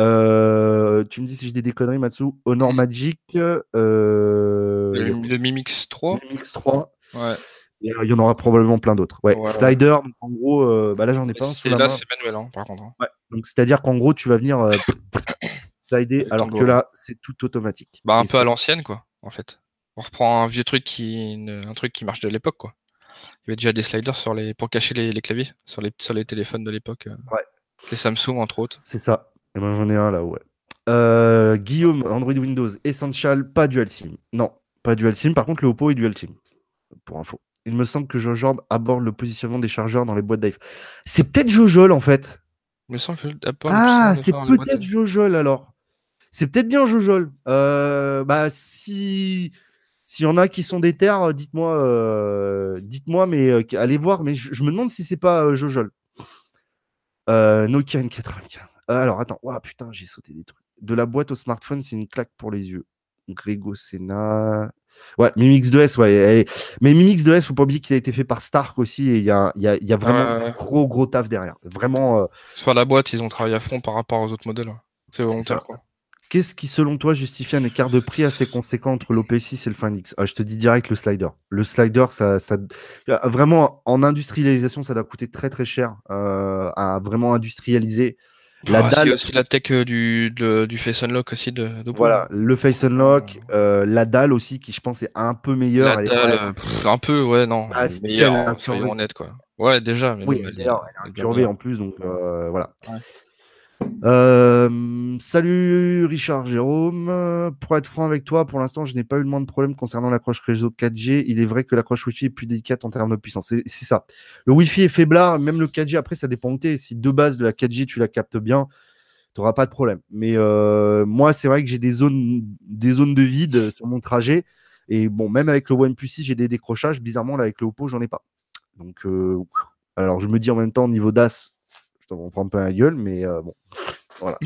Euh, tu me dis si j'ai des déconneries, Matsu. Honor Magic. Euh, le, Mimix 3. Mimix 3. Ouais. Il y en aura probablement plein d'autres. Ouais. Slider, en gros, euh, bah là j'en ai pas un sous la là, c'est manuel, hein, par contre. Hein. Ouais. Donc c'est-à-dire qu'en gros, tu vas venir slider, alors que là, c'est tout automatique. Bah un peu à l'ancienne, quoi, en fait. On reprend un vieux truc qui, un truc qui marche de l'époque, quoi. Il y avait déjà des sliders sur les, pour cacher les, claviers sur les, sur les téléphones de l'époque. Ouais. Les Samsung, entre autres. C'est ça. Et eh ben j'en ai un là, ouais. Euh, Guillaume, Android Windows, Essential, pas Dual SIM. Non, pas Dual SIM. Par contre, le Oppo est Dual SIM. Pour info. Il me semble que Jojol aborde le positionnement des chargeurs dans les boîtes d'iPhone. C'est peut-être Jojol en fait. me semble que ah, c'est peut-être Jojol alors. C'est peut-être bien Jojol. Euh, bah si s'il y en a qui sont des terres, dites-moi, euh, dites-moi, mais allez voir. Mais je, me demande si c'est pas Jojol. Nokia N95. Euh, alors, attends. Oh, putain, j'ai sauté des trucs. De la boîte au smartphone, c'est une claque pour les yeux. Grégo Senna. Ouais, Mimix 2S, ouais. Mais Mimix 2S, faut pas oublier qu'il a été fait par Stark aussi. Et il y a, y, a, y a, vraiment un gros, gros taf derrière. Vraiment. Euh... Sur la boîte, ils ont travaillé à fond par rapport aux autres modèles. C'est volontaire, quoi. Qu'est-ce qui, selon toi, justifie un écart de prix assez conséquent entre l'OP6 et le Find X ah, Je te dis direct le slider. Le slider, ça, ça, vraiment, en industrialisation, ça doit coûter très très cher euh, à vraiment industrialiser. La dalle... aussi la tech euh, du, du Face Unlock aussi de, Voilà, le Face Unlock, euh, la dalle aussi qui je pense est un peu meilleure. La dalle, un peu, ouais, non, ah, meilleure, soyons honnêtes quoi. Ouais, déjà. Mais oui, elle, est incurvée en plus, donc euh, voilà. Euh, salut Richard Jérôme. Pour être franc avec toi, pour l'instant, je n'ai pas eu le moins de problèmes concernant l'accroche réseau 4G. Il est vrai que l'accroche Wi-Fi est plus délicate en termes de puissance. C'est ça. Le Wi-Fi est faiblard, même le 4G, après, ça dépend où tu Si de base de la 4G, tu la captes bien, tu n'auras pas de problème. Mais euh, moi, c'est vrai que j'ai des zones, des zones de vide sur mon trajet. Et bon, même avec le OnePlus 6, j'ai des décrochages. Bizarrement, là, avec le Oppo, j'en ai pas. Donc, euh, alors je me dis en même temps, au niveau DAS, je pas la gueule, mais euh, bon, voilà.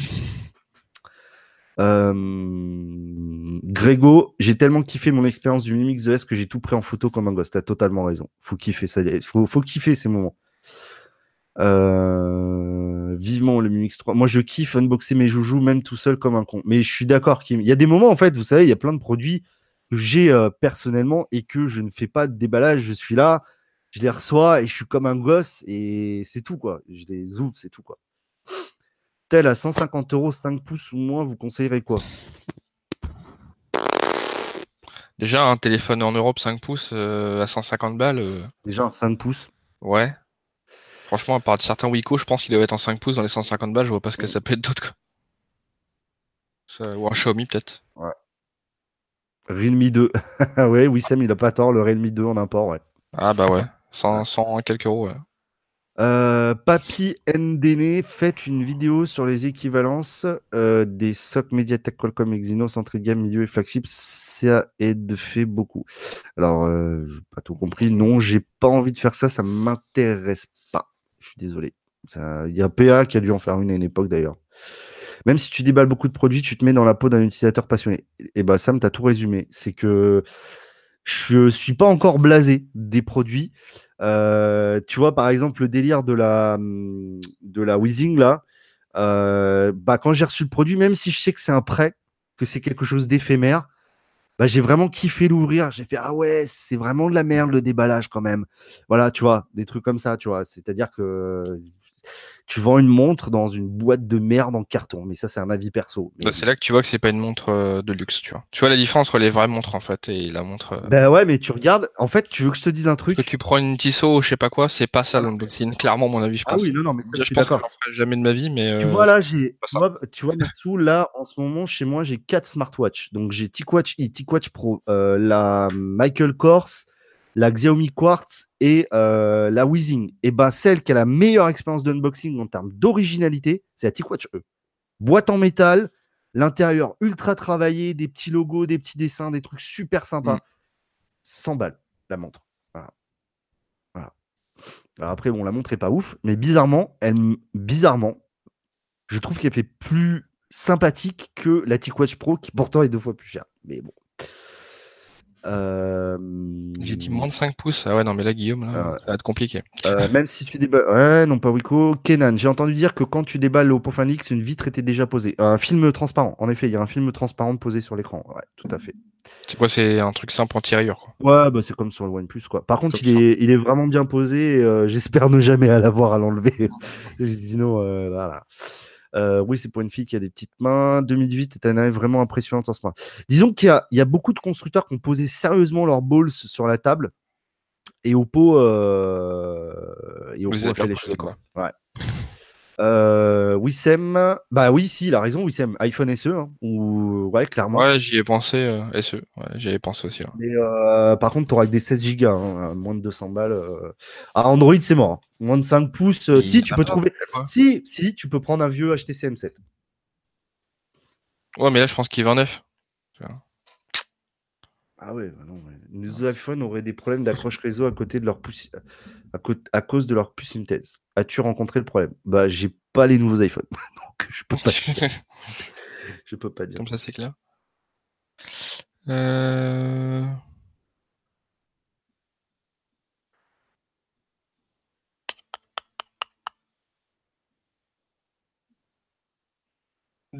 Euh, Grégo, j'ai tellement kiffé mon expérience du Mimix ES que j'ai tout pris en photo comme un gosse. T'as totalement raison. Faut kiffer ça. Faut, kiffer ces moments. Euh, vivement le Mimix 3. Moi, je kiffe unboxer mes joujoux même tout seul comme un con. Mais je suis d'accord, Kim. Il y a des moments, en fait, vous savez, il y a plein de produits que j'ai personnellement et que je ne fais pas de déballage. Je suis là, je les reçois et je suis comme un gosse et c'est tout quoi. Je les ouvre, c'est tout quoi. Tel à 150 euros, 5 pouces ou moins, vous conseillerez quoi? Déjà, un téléphone en Europe 5 pouces euh, à 150 balles. Euh, Déjà un 5 pouces Ouais. Franchement, à part de certains Wiko, je pense qu'il doit être en 5 pouces dans les 150 balles, je vois pas ce que ça peut être d'autre. Ou un Xiaomi peut-être. Ouais. Realme 2. ouais, oui, Sam, il a pas tort, le Realme 2 en import, ouais. Ah bah ouais. 100, quelques euros. Euh, Papy Ndene fait une vidéo sur les équivalences euh, des SOC Mediatek Qualcomm Exynos entrée de gamme, milieu et flagship. Ça aide fait beaucoup. Alors, euh, je n'ai pas tout compris. Non, j'ai pas envie de faire ça. Ça m'intéresse pas. Je suis désolé. Il y a PA qui a dû en faire une à une époque d'ailleurs. Même si tu déballes beaucoup de produits, tu te mets dans la peau d'un utilisateur passionné. Et bah Sam, tu as tout résumé. C'est que je suis pas encore blasé des produits. Euh, tu vois, par exemple, le délire de la, de la Weezing, là, euh, bah, quand j'ai reçu le produit, même si je sais que c'est un prêt, que c'est quelque chose d'éphémère, bah, j'ai vraiment kiffé l'ouvrir. J'ai fait, ah ouais, c'est vraiment de la merde le déballage quand même. Voilà, tu vois, des trucs comme ça, tu vois. C'est-à-dire que tu vends une montre dans une boîte de merde en carton. Mais ça, c'est un avis perso. Bah, c'est là que tu vois que c'est pas une montre euh, de luxe, tu vois. Tu vois la différence entre les vraies montres en fait et la montre. Euh, ben ouais, mais tu regardes. En fait, tu veux que je te dise un truc? Que tu prends une Tissot ou je sais pas quoi, c'est pas ça l'unboxing. Clairement, mon avis, je pense. Ah oui, non, non, mais ça, je, je pense que j'en ferai jamais de ma vie, mais. Tu vois là, j'ai. Tu vois, Matsu, là, en ce moment, chez moi, j'ai quatre smartwatches. Donc j'ai TicWatch e, TicWatch Pro, euh, la Michael Kors la Xiaomi Quartz et euh, la Weezing, et ben celle qui a la meilleure expérience d'unboxing en termes d'originalité, c'est la TicWatch E. Boîte en métal, l'intérieur ultra travaillé, des petits logos, des petits dessins, des trucs super sympas. 100 mm. balles, la montre. Voilà. après, bon, la montre est pas ouf, mais bizarrement, elle, bizarrement, je trouve qu'elle fait plus sympathique que la TicWatch Pro, qui pourtant est deux fois plus chère. Mais bon, euh... J'ai dit moins de 5 pouces. Ah ouais, non, mais là, Guillaume, là, ah ça va être compliqué. Euh, même si tu déballes. Ouais, non, pas Wico. Kenan, j'ai entendu dire que quand tu déballes le Oppo X, une vitre était déjà posée. Un film transparent. En effet, il y a un film transparent posé sur l'écran. Ouais, tout à fait. C'est quoi C'est un truc simple anti-rayure, quoi? Ouais, bah, c'est comme sur le OnePlus, quoi. Par contre, il est, il est vraiment bien posé. Euh, j'espère ne jamais à l'avoir à l'enlever. Sinon, euh, voilà. Euh, oui, c'est pour une fille qui a des petites mains. 2018 est une année vraiment impressionnante en ce moment. Disons qu'il y, a beaucoup de constructeurs qui ont posé sérieusement leurs balls sur la table. Et Oppo, euh, et Oppo a fait les choses. Quoi. Ouais. Euh, Wissem, bah oui, si, il a raison, Wissem, iPhone SE, hein, ou ouais, clairement. Ouais, j'y ai pensé, euh, SE, ouais, j'y ai pensé aussi. Mais euh, par contre, tu auras que des 16 Go, hein, moins de 200 balles. Euh... Ah, Android, c'est mort. Hein. Moins de 5 pouces. Euh, si, tu peux trouver. Si, si, tu peux prendre un vieux HTC M7. Ouais, mais là, je pense qu'il est 29. Ah ouais, bah non, nos iPhones auraient des problèmes d'accroche réseau à côté de leur pouce, à, à, cause de leur puce Intel. As-tu rencontré le problème? Bah, j'ai pas les nouveaux iPhones, donc je peux pas. je peux pas dire. Comme ça, c'est clair. Euh...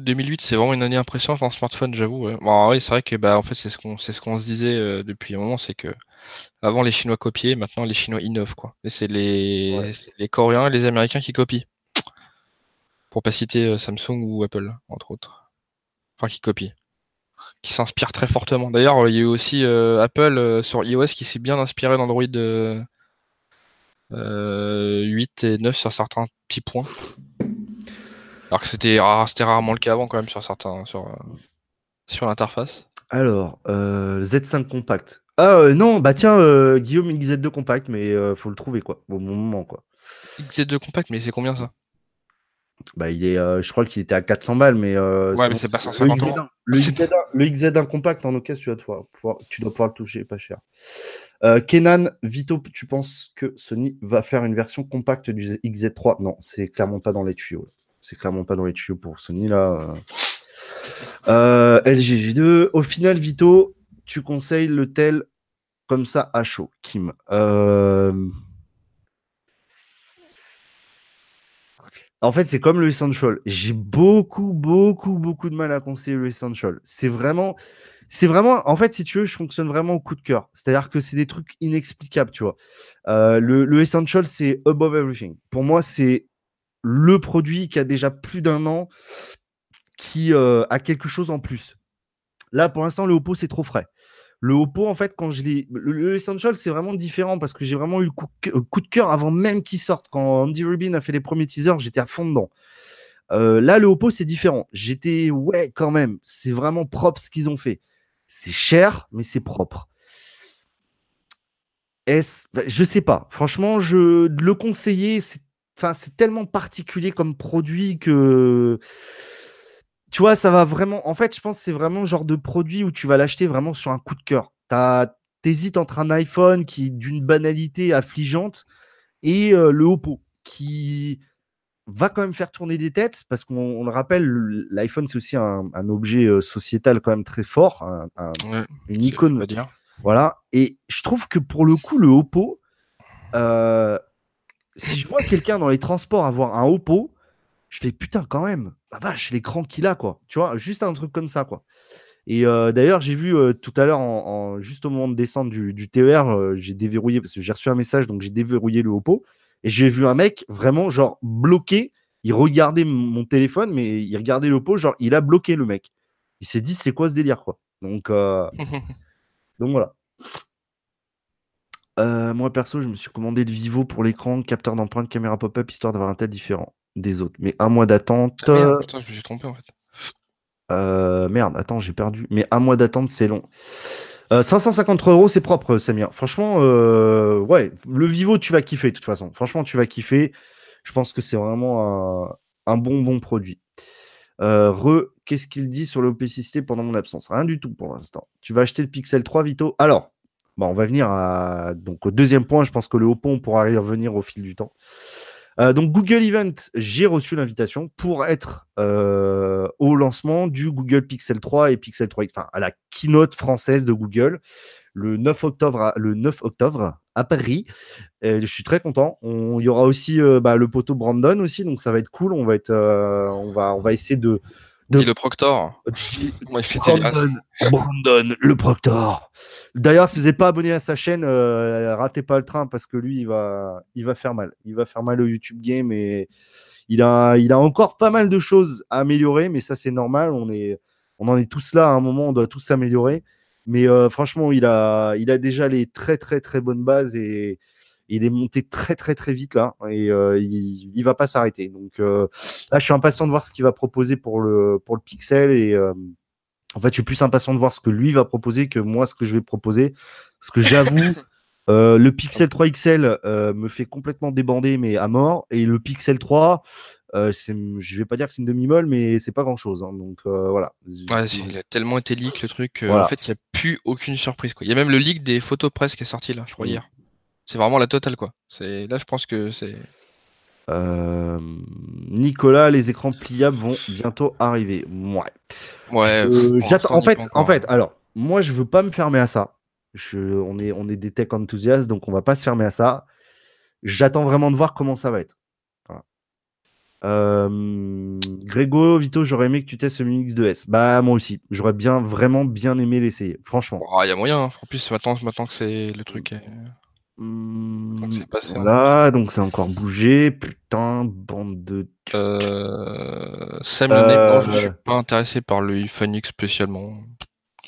2008, c'est vraiment une année impressionnante en smartphone, j'avoue. Bon, oui, c'est vrai que bah en fait c'est ce qu'on c'est ce qu'on se disait euh, depuis un moment, c'est que avant les Chinois copiaient, maintenant les Chinois innovent quoi. Et c'est les les Coréens et les Américains qui copient. Pour pas citer euh, Samsung ou Apple entre autres. Enfin qui copient. Qui s'inspirent très fortement. D'ailleurs, il y a eu aussi euh, Apple sur iOS qui s'est bien inspiré d'Android 8 et 9 sur certains petits points. Alors que c'était rarement le cas avant quand même sur certains sur, sur l'interface. Alors, Z5 compact. Ah non, bah tiens, Guillaume XZ2 compact, mais faut le trouver quoi, au bon moment quoi. XZ2 compact, mais c'est combien ça? Bah, il est, euh, je crois qu'il était à 400 balles, mais. Euh, ouais, mais c'est pas 150 le XZ1, le, XZ1, compact en occasion, tu, dois pouvoir, tu dois pouvoir le toucher, pas cher. Euh, Kenan, Vito, tu penses que Sony va faire une version compacte du XZ3 Non, c'est clairement pas dans les tuyaux. C'est clairement pas dans les tuyaux pour Sony là. Euh, LGG2. Au final, Vito, tu conseilles le tel comme ça à chaud, Kim? Euh... En fait, c'est comme le Essential. J'ai beaucoup, beaucoup, beaucoup de mal à conseiller le Essential. C'est vraiment, c'est vraiment, en fait, si tu veux, je fonctionne vraiment au coup de cœur. C'est-à-dire que c'est des trucs inexplicables, tu vois. Euh, le, Essential, c'est above everything. Pour moi, c'est le produit qui a déjà plus d'un an, qui euh, a quelque chose en plus. Là, pour l'instant, le Oppo, c'est trop frais. Le Oppo, en fait, quand je l'ai. Le, Essential, c'est vraiment différent parce que j'ai vraiment eu le coup, de cœur avant même qu'il sorte. Quand Andy Rubin a fait les premiers teasers, j'étais à fond dedans. Euh, là, le Oppo, c'est différent. J'étais, ouais, quand même, c'est vraiment propre ce qu'ils ont fait. C'est cher, mais c'est propre. Est-ce, je sais pas. Franchement, je le conseiller, c'est, enfin, c'est tellement particulier comme produit que tu vois, ça va vraiment. En fait, je pense que c'est vraiment le genre de produit où tu vas l'acheter vraiment sur un coup de cœur. T'hésites entre un iPhone qui est d'une banalité affligeante et euh, le Oppo qui va quand même faire tourner des têtes parce qu'on le rappelle, l'iPhone c'est aussi un, objet euh, sociétal quand même très fort, une icône. Dire. Voilà. Et je trouve que pour le coup, le Oppo, euh, si je vois quelqu'un dans les transports avoir un Oppo, je fais putain quand même, bah vache, l'écran qu'il a, quoi. Tu vois, juste un truc comme ça, quoi. Et euh, d'ailleurs, j'ai vu euh, tout à l'heure, en, juste au moment de descendre du, TER, euh, j'ai déverrouillé, parce que j'ai reçu un message, donc j'ai déverrouillé le Oppo. Et j'ai vu un mec vraiment, genre, bloqué. Il regardait mon téléphone, mais il regardait l'Oppo, genre, il a bloqué le mec. Il s'est dit, c'est quoi ce délire, quoi. Donc, donc voilà. Moi, perso, je me suis commandé le Vivo pour l'écran, capteur d'empreinte, caméra pop-up, histoire d'avoir un tel différent des autres. Mais un mois d'attente. Ah merde, putain, je me suis trompé en fait. Euh, merde, attends, j'ai perdu. Mais un mois d'attente, c'est long. 553 euh, euros, c'est propre, Samir. Franchement, euh, ouais, le Vivo, tu vas kiffer de toute façon. Franchement, tu vas kiffer. Je pense que c'est vraiment un, bon, bon produit. re, qu'est-ce qu'il dit sur le OPCC pendant mon absence? Rien du tout pour l'instant. Tu vas acheter le Pixel 3, Vito? Alors, bon, on va venir donc, au deuxième point. Je pense que le Oppo, on pourra y revenir au fil du temps. Euh, donc Google Event, j'ai reçu l'invitation pour être euh, au lancement du Google Pixel 3 et Pixel 3, enfin à la keynote française de Google le 9 octobre à, le 9 octobre à Paris. je suis très content. il y aura aussi euh, bah, le poteau Brandon aussi, donc ça va être cool. On va être, on va, on va essayer de Dis le Proctor. Brandon, Brandon, le Proctor. D'ailleurs, si vous n'êtes pas abonné à sa chaîne, euh, ratez pas le train parce que lui, il va, il va faire mal. Il va faire mal au YouTube Game et il a, il a encore pas mal de choses à améliorer, mais ça, c'est normal. On, est, on en est tous là à un moment, on doit tous s'améliorer. Mais euh, franchement, il a, il a déjà les très, très, très bonnes bases et il est monté très très très vite là et euh, il, il va pas s'arrêter. Donc euh, là, je suis impatient de voir ce qu'il va proposer pour le pour le Pixel et euh, en fait, je suis plus impatient de voir ce que lui va proposer que moi ce que je vais proposer. Parce que j'avoue, le Pixel 3 XL me fait complètement débander mais à mort et le Pixel 3 euh, je vais pas dire que c'est une demi-molle, mais c'est pas grand-chose. Hein, donc voilà. Ouais, il a tellement été leak le truc. En fait, il n'y a plus aucune surprise. Quoi. Il y a même le leak des photos presse qui est sorti là, je crois, hier. C'est vraiment la totale, quoi. C'est Là, je pense que c'est. Euh, Nicolas, les écrans pliables vont bientôt arriver. Ouais. Ouais. j'attends. En fait, en fait, alors, moi, je veux pas me fermer à ça. Je, on, est, on est des tech enthousiastes, donc on va pas se fermer à ça. J'attends vraiment de voir comment ça va être. Euh, Grégo, Vito, j'aurais aimé que tu testes le Mi Mix 2S. Bah moi aussi, j'aurais bien vraiment bien aimé l'essayer, franchement. Il y a moyen. Hein. En plus, maintenant, maintenant que c'est le truc. Là, donc c'est encore bougé. Putain, bande de. Euh... Sam euh... je suis pas intéressé par le iPhone X spécialement.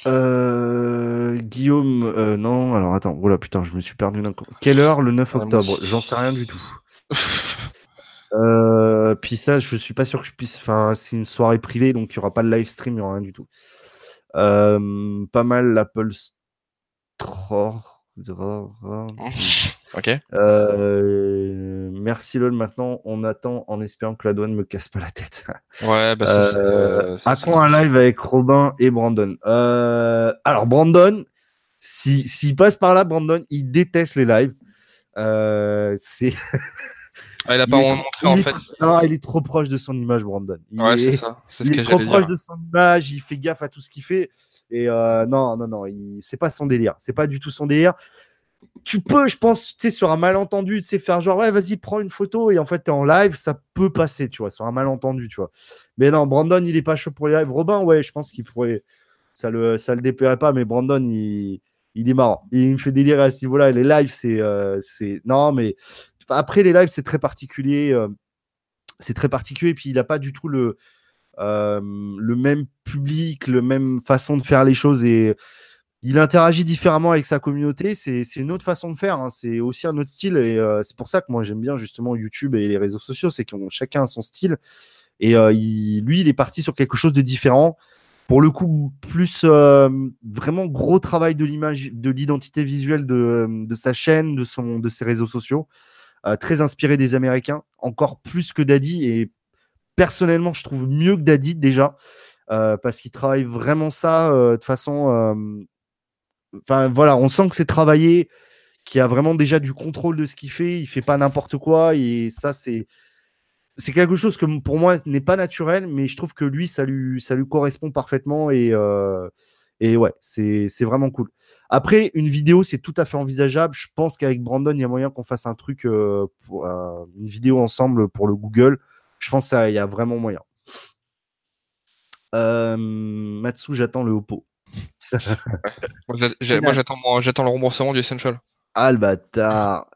Euh... Guillaume, euh, non, alors attends, voilà, putain, je me suis perdu d'un coup. Quelle heure le 9 octobre? J'en sais rien du tout. Euh, puis ça, je suis pas sûr que je puisse. Enfin, c'est une soirée privée, donc il y aura pas de live stream, il y aura rien du tout. Euh, pas mal l'Apple Store. Ok. Euh, merci LOL. Maintenant, on attend en espérant que la douane me casse pas la tête. Ouais, bah ça, Euh, euh, ça, à quand un live avec Robin et Brandon? Euh, Alors, Brandon, si- s'il passe par là, Brandon, il déteste les lives. C'est Ah, il a il pas est montré trop- en il est fait. trop- non, il est trop proche de son image, Brandon. Il Ouais, est, c'est ça. C'est ce il que est trop proche dire. de son image, il fait gaffe à tout ce qu'il fait. Et euh, non, non, non, c'est pas son délire. C'est pas du tout son délire. Tu peux, je pense, tu sais, sur un malentendu, tu sais, faire genre, ouais, vas-y, prends une photo et en fait, t'es en live, ça peut passer, tu vois, sur un malentendu, tu vois. Mais non, Brandon, il est pas chaud pour les lives. Robin, ouais, je pense qu'il pourrait, ça le, ça le déplairait pas, mais Brandon, il, il est marrant. Il me fait délirer à ce niveau-là. Les lives, c'est, euh, c'est, non, mais après, les lives, c'est très particulier. euh, c'est très particulier, puis il n'a pas du tout le, le même public, le même façon de faire les choses et il interagit différemment avec sa communauté. C'est une autre façon de faire. hein. C'est aussi un autre style et euh, c'est pour ça que moi j'aime bien justement YouTube et les réseaux sociaux, c'est qu'on chacun a son style et euh, lui il est parti sur quelque chose de différent. Pour le coup, plus euh, vraiment gros travail de l'image, de l'identité visuelle de, de sa chaîne, de son, de ses réseaux sociaux, Euh, très inspiré des Américains, encore plus que Daddy et personnellement, je trouve mieux que Daddy déjà, euh, parce qu'il travaille vraiment ça euh, de façon. euh, Enfin, voilà, on sent que c'est travaillé, qu'il a vraiment déjà du contrôle de ce qu'il fait, il fait pas n'importe quoi, et ça, c'est. C'est quelque chose que pour moi n'est pas naturel, mais je trouve que lui, ça lui, ça lui correspond parfaitement et, et ouais, c'est vraiment cool. Après, une vidéo, c'est tout à fait envisageable. Je pense qu'avec Brandon, il y a moyen qu'on fasse un truc, pour, une vidéo ensemble pour le Google. Je pense qu'il y a vraiment moyen. Euh, Matsu, j'attends le Oppo. J'ai- moi, j'attends le remboursement du Essential. Ah le bâtard.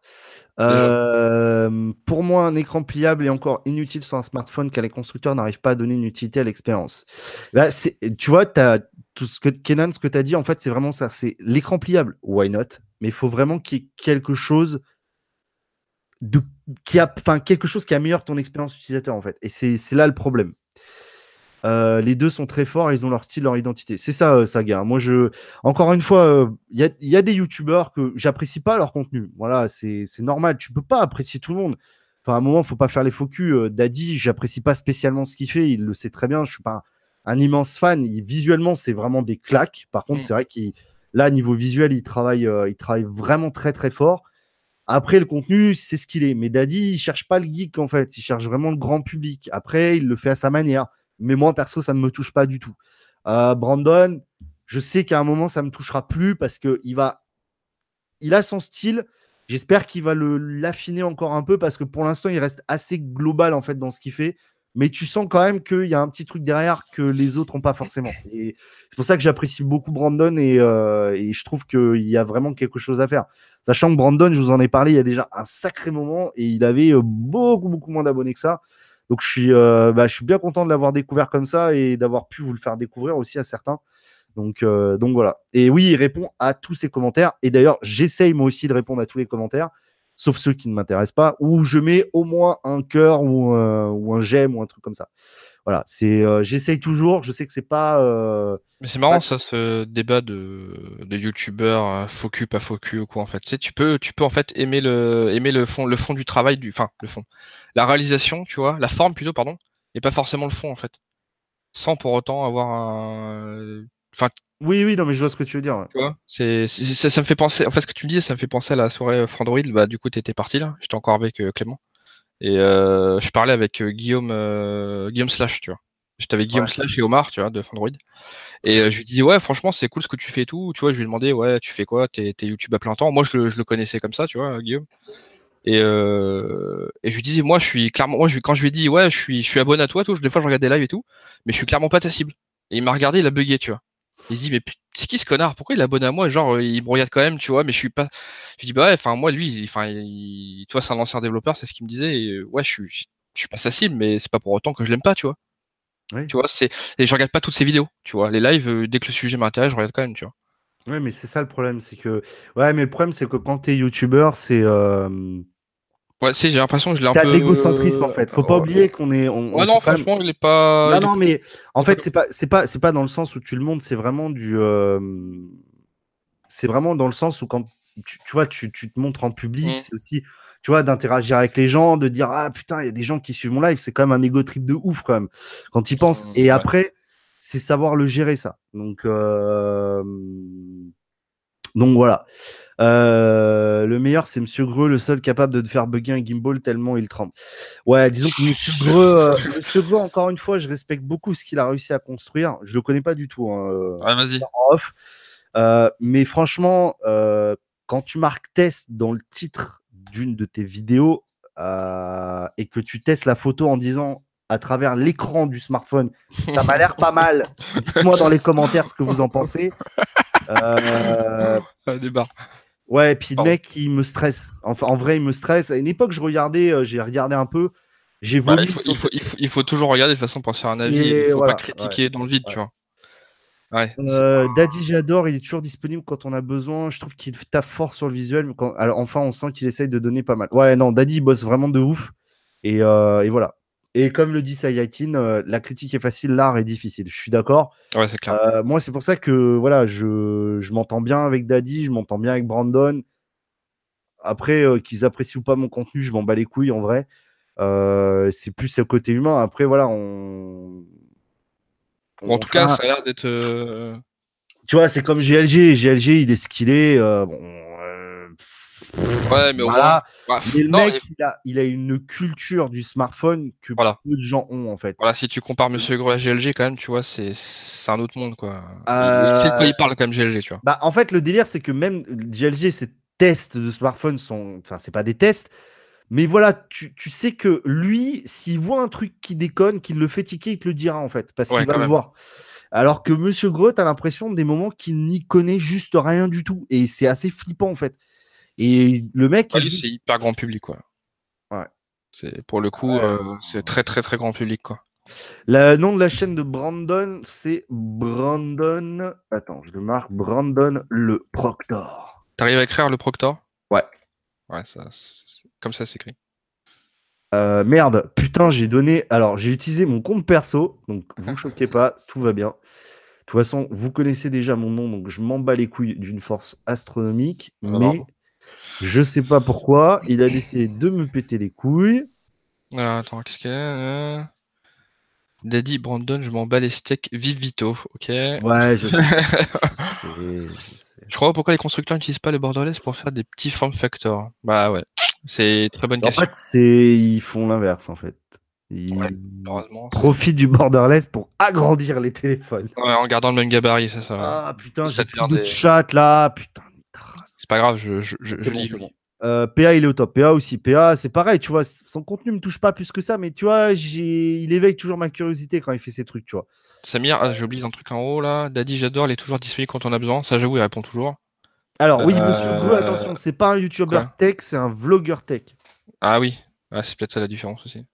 Euh, pour moi, un écran pliable est encore inutile sur un smartphone car les constructeurs n'arrivent pas à donner une utilité à l'expérience. Là, c'est- tu vois, as, tout ce que Kenan, ce que tu as dit, en fait, c'est vraiment ça. C'est l'écran pliable, why not? Mais il faut vraiment qu'il y ait quelque chose de, qui a, enfin, quelque chose qui améliore ton expérience utilisateur, en fait. Et c'est c'est là le problème. Euh, les deux sont très forts, ils ont leur style, leur identité. C'est ça, euh, Saga. Moi, je, encore une fois, il y, a, y a des youtubeurs que j'apprécie pas leur contenu. Voilà, c'est normal. Tu peux pas apprécier tout le monde. Enfin, à un moment, faut pas faire les faux culs. Euh, Daddy, j'apprécie pas spécialement ce qu'il fait. Il le sait très bien. Je suis pas un, un immense fan. Il- visuellement, c'est vraiment des claques. Par contre, Mm. c'est vrai qu'il, là, niveau visuel, il travaille, euh, il travaille vraiment très très fort. Après, le contenu, c'est ce qu'il est. Mais Daddy, il cherche pas le geek en fait. Il cherche vraiment le grand public. Après, il le fait à sa manière. Mais moi, perso, ça ne me touche pas du tout. Euh, Brandon, je sais qu'à un moment, ça me touchera plus parce que il va, il a son style. J'espère qu'il va l'affiner encore un peu parce que pour l'instant, il reste assez global en fait dans ce qu'il fait. Mais tu sens quand même qu'il y a un petit truc derrière que les autres n'ont pas forcément. Et c'est pour ça que j'apprécie beaucoup Brandon et, euh, et je trouve qu'il y a vraiment quelque chose à faire. Sachant que Brandon, je vous en ai parlé il y a déjà un sacré moment et il avait euh, beaucoup, beaucoup moins d'abonnés que ça. Donc je suis, euh, bah, je suis bien content de l'avoir découvert comme ça et d'avoir pu vous le faire découvrir aussi à certains. Donc, euh, donc voilà. Et oui, il répond à tous ces commentaires. Et d'ailleurs, j'essaye moi aussi de répondre à tous les commentaires, sauf ceux qui ne m'intéressent pas, où je mets au moins un cœur ou, euh, ou un j'aime ou un truc comme ça. Voilà, c'est, euh, j'essaye toujours. Je sais que c'est pas. euh, Mais c'est marrant ça, ce débat de, de youtubeurs, euh, faux cul, pas faux cul ou quoi en fait. Tu sais, tu peux, tu peux en fait aimer le, aimer le fond, le fond du travail du, enfin le fond, la réalisation, tu vois, la forme plutôt, pardon, et pas forcément le fond en fait, sans pour autant avoir un, enfin Oui, oui, non, mais je vois ce que tu veux dire. ouais. tu vois, c'est, ça, ça me fait penser, en fait ce que tu me dis, ça me fait penser à la soirée euh, Frandroid, bah du coup t'étais parti là, j'étais encore avec euh, Clément, et euh, je parlais avec euh, Guillaume, Guillaume Slash, tu vois. J'étais avec Guillaume Ouais. Slash et Omar, tu vois, de Frandroid. Et je lui dis ouais franchement c'est cool ce que tu fais et tout tu vois je lui ai demandé ouais tu fais quoi? T'es YouTube à plein temps? Moi je le, je le connaissais comme ça tu vois Guillaume et, et je lui disais moi je suis clairement moi je, quand je lui ai dit ouais je suis je suis abonné à toi tout des fois je regarde des lives et tout mais je suis clairement pas ta cible et il m'a regardé il a bugué tu vois il se dit mais c'est qui ce connard? Pourquoi il est abonné à moi? Genre euh, il me regarde quand même tu vois mais je suis pas je lui dis bah ouais enfin moi lui il- enfin il, tu vois c'est un ancien développeur c'est ce qu'il me disait et, euh, ouais je suis je, suis pas sa cible mais c'est pas pour autant que je l'aime pas tu vois. Oui. tu vois c'est et je regarde pas toutes ses vidéos tu vois. Les lives euh, dès que le sujet m'intéresse je regarde quand même tu vois. Ouais, mais c'est ça le problème, c'est que ouais, mais le problème c'est que quand tu es youtubeur, c'est euh, Ouais, si, j'ai l'impression que je l'ai un T'as peu. de l'égocentrisme en fait. Faut pas Ouais. oublier qu'on est. On, Ouais, non, même- franchement, il est pas. Non, non, mais en fait, c'est pas, c'est pas, c'est pas dans le sens où tu le montres, c'est vraiment du. euh, C'est vraiment dans le sens où quand tu, tu vois, tu, tu te montres en public, Mm. c'est aussi, tu vois, d'interagir avec les gens, de dire ah putain, il y a des gens qui suivent mon live, c'est quand même un ego trip de ouf quand même quand ils pensent. Mm, Et ouais. après, c'est savoir le gérer ça. Donc, euh, donc voilà. Euh, le meilleur, c'est Monsieur Greux, le seul capable de te faire bugger un gimbal tellement il tremble. Ouais, disons que Monsieur Greux, euh, Monsieur Greux, encore une fois, je respecte beaucoup ce qu'il a réussi à construire. Je le connais pas du tout hein, euh, Ouais, vas-y. off, Euh, mais franchement, euh, quand tu marques test dans le titre d'une de tes vidéos euh, et que tu testes la photo en disant à travers l'écran du smartphone, ça m'a l'air pas mal. Dites-moi dans les commentaires ce que vous en pensez. Euh, Ouais, et puis le mec, il me stresse. Enfin, en vrai, il me stresse. À une époque, je regardais, euh, j'ai regardé un peu. J'ai Bah, vomi. il, faut, sur- il, faut, il, faut, il faut toujours regarder de toute façon pour se faire un avis. Il faut voilà, pas critiquer dans le vide, tu vois. Ouais. Euh, Daddy, j'adore. Il est toujours disponible quand on a besoin. Je trouve qu'il tape fort sur le visuel. mais Quand... Alors, enfin, on sent qu'il essaye de donner pas mal. Ouais, non, Daddy, il bosse vraiment de ouf. Et, euh, et voilà. Et comme le dit Sayatin, euh, la critique est facile, l'art est difficile. Je suis d'accord. Ouais, c'est clair. Euh, moi, c'est pour ça que voilà, je, je m'entends bien avec Daddy, je m'entends bien avec Brandon. Après, euh, qu'ils apprécient ou pas mon contenu, je m'en bats les couilles en vrai. Euh, c'est plus le côté humain. Après, voilà, on. En tout cas, un- ça a l'air d'être. tu vois, c'est comme GLG. GLG, il est ce qu'il est. bon, Ouais, mais au voilà. moins. bah, Mais le non, mec, il, a, il a une culture du smartphone que Voilà. peu de gens ont en fait. Voilà, si tu compares Monsieur Gros à GLG, quand même, tu vois, c'est un autre monde, quoi. Euh, Il sait de quoi il parle, quand même, GLG, tu vois. Bah, en fait, le délire, c'est que même GLG, ses tests de smartphone sont. Enfin, c'est pas des tests. Mais voilà, tu, tu sais que lui, s'il voit un truc qui déconne, qu'il le fait tiquer, il te le dira en fait. Parce Ouais, qu'il va le même. voir. Alors que Monsieur Gros, t'as l'impression des moments qu'il n'y connaît juste rien du tout. Et c'est assez flippant en fait. Et le mec. Ouais, c'est hyper grand public, quoi. Ouais. C'est pour le coup, Ouais. euh, c'est très très très grand public, quoi. Le nom de la chaîne de Brandon, c'est Brandon. Attends, je le marque. Brandon le Proctor. T'arrives à écrire le Proctor? Ouais. Ouais, ça, c'est- comme ça s'écrit. Euh, merde, putain, j'ai donné. Alors, j'ai utilisé mon compte perso, donc vous choquez pas, tout va bien. De toute façon, vous connaissez déjà mon nom, donc je m'en bats les couilles d'une force astronomique, Ah, mais. Je sais pas pourquoi, il a décidé de me péter les couilles. Euh, attends, qu'est-ce qu'il y a euh? Daddy Brandon, je m'en bats les steaks vive vito, ok. Ouais, je sais. je sais, je sais. Je crois pourquoi les constructeurs n'utilisent pas le borderless pour faire des petits form factors. Bah ouais, c'est très bonne En question. fait, c'est ils font l'inverse en fait. Ils Ouais, profitent du borderless pour agrandir les téléphones. Ouais, en gardant le même gabarit, c'est ça. Ah putain, j'ai plus de chat là, putain. C'est pas grave, je, je, je, C'est je bon, lis. bon. Euh, PA, il est au top. PA aussi. PA, c'est pareil, tu vois. Son contenu me touche pas plus que ça, mais tu vois, j'ai... il éveille toujours ma curiosité quand il fait ces trucs, tu vois. Samir, ah, j'ai oublié un truc en haut là. Daddy, j'adore, il est toujours disponible quand on a besoin. Ça, j'avoue, il répond toujours. Alors, oui, Euh, monsieur Greux, attention, c'est pas un YouTuber quoi tech, c'est un vlogueur tech. Ah oui, ah, c'est peut-être ça la différence aussi.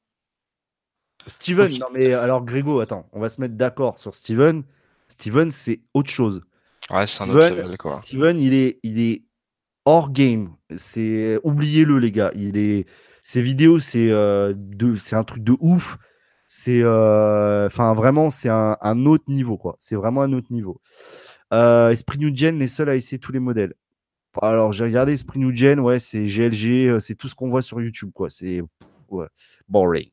Steven, non mais alors Grégo, attends, on va se mettre d'accord sur Steven. Steven, c'est autre chose. Ouais, c'est un autre Steven, level quoi. Steven, il est, il est hors game. C'est oubliez-le les gars. Il est, ses vidéos, c'est euh, de, c'est un truc de ouf. C'est, euh, enfin vraiment, c'est un, autre niveau quoi. C'est vraiment un autre niveau. Euh, Esprit New Gen, les seuls à essayer tous les modèles. Alors j'ai regardé Esprit New Gen, ouais, c'est GLG, euh, c'est tout ce qu'on voit sur YouTube quoi. C'est ouais, boring.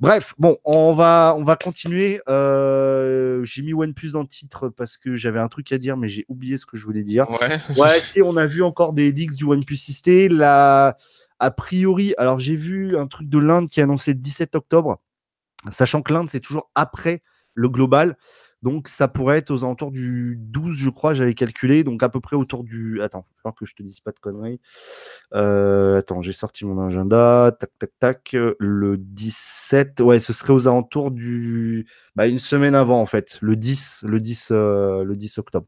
Bref, bon, on va, on va continuer. Euh, j'ai mis OnePlus dans le titre parce que j'avais un truc à dire, mais j'ai oublié ce que je voulais dire. Ouais. Ouais, si, on a vu encore des leaks du OnePlus 6T. La... A priori, alors j'ai vu un truc de l'Inde qui est annoncé le 17 octobre, sachant que l'Inde, c'est toujours après le global. Donc, ça pourrait être aux alentours du 12, je crois, j'avais calculé. Donc, à peu près autour du. Attends, il faut que je te dise pas de conneries. Euh, attends, j'ai sorti mon agenda. Tac, tac, tac. Le 17. Ouais, ce serait aux alentours du. Bah, une semaine avant, en fait. Le 10, le 10, euh, le 10 octobre.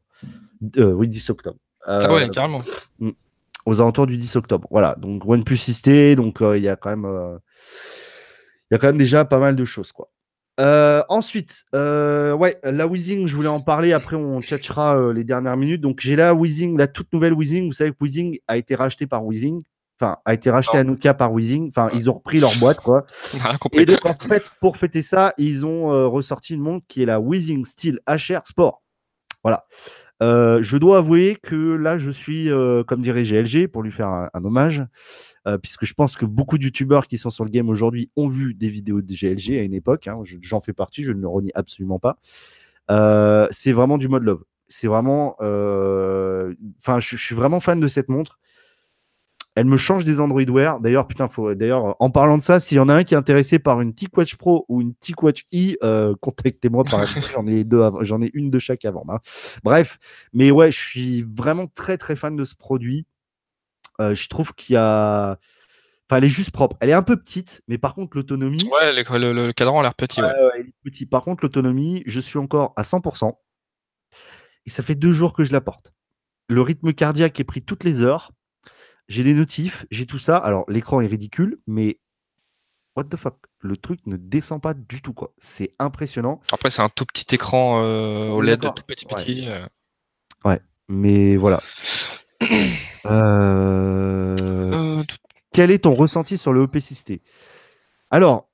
Euh, oui, 10 octobre. Ah ouais, Euh, carrément. aux alentours du 10 octobre. Voilà, donc OnePlus 6T, donc euh, il y a quand même, euh, il y a quand même déjà pas mal de choses, quoi. Euh, ensuite, euh, ouais, la Weezing, je voulais en parler. Après, on tchatchera euh, les dernières minutes. Donc, j'ai la Weezing, la toute nouvelle Weezing. Vous savez que Weezing a été racheté par Weezing. enfin, a été racheté à Nokia par Weezing. Enfin, ils ont repris leur boîte, quoi. et donc, en fait, pour fêter ça, ils ont euh, ressorti une montre qui est la Weezing Steel HR Sport. Voilà. Euh, je dois avouer que là, je suis, euh, comme dirait GLG, pour lui faire un, hommage, puisque je pense que beaucoup de youtubeurs qui sont sur le game aujourd'hui ont vu des vidéos de GLG à une époque. Hein. J'en fais partie, je ne le renie absolument pas. c'est vraiment du mode love. C'est vraiment. Enfin, je, suis vraiment fan de cette montre. Elle me change des Android Wear. D'ailleurs, putain, faut. D'ailleurs, en parlant de ça, s'il y en a un qui est intéressé par une TicWatch Pro ou une TicWatch E, euh, contactez-moi par J'en ai deux, j'en ai une de chaque avant. Hein. Bref, mais ouais, je suis vraiment très très fan de ce produit. Euh, je trouve qu'il y a. Enfin, elle est juste propre. Elle est un peu petite, mais par contre, l'autonomie. Ouais, le, cadran a l'air petit. Ouais. petit. Par contre, l'autonomie, je suis encore à 100%. Et ça fait deux jours que je la porte. Le rythme cardiaque est pris toutes les heures. J'ai les notifs, j'ai tout ça. Alors, l'écran est ridicule, mais what the fuck? Le truc ne descend pas du tout, quoi. C'est impressionnant. Après, c'est un tout petit écran euh, OLED, tout petit petit. Euh. Ouais, mais voilà. Euh, quel est ton ressenti sur le OP6T Alors,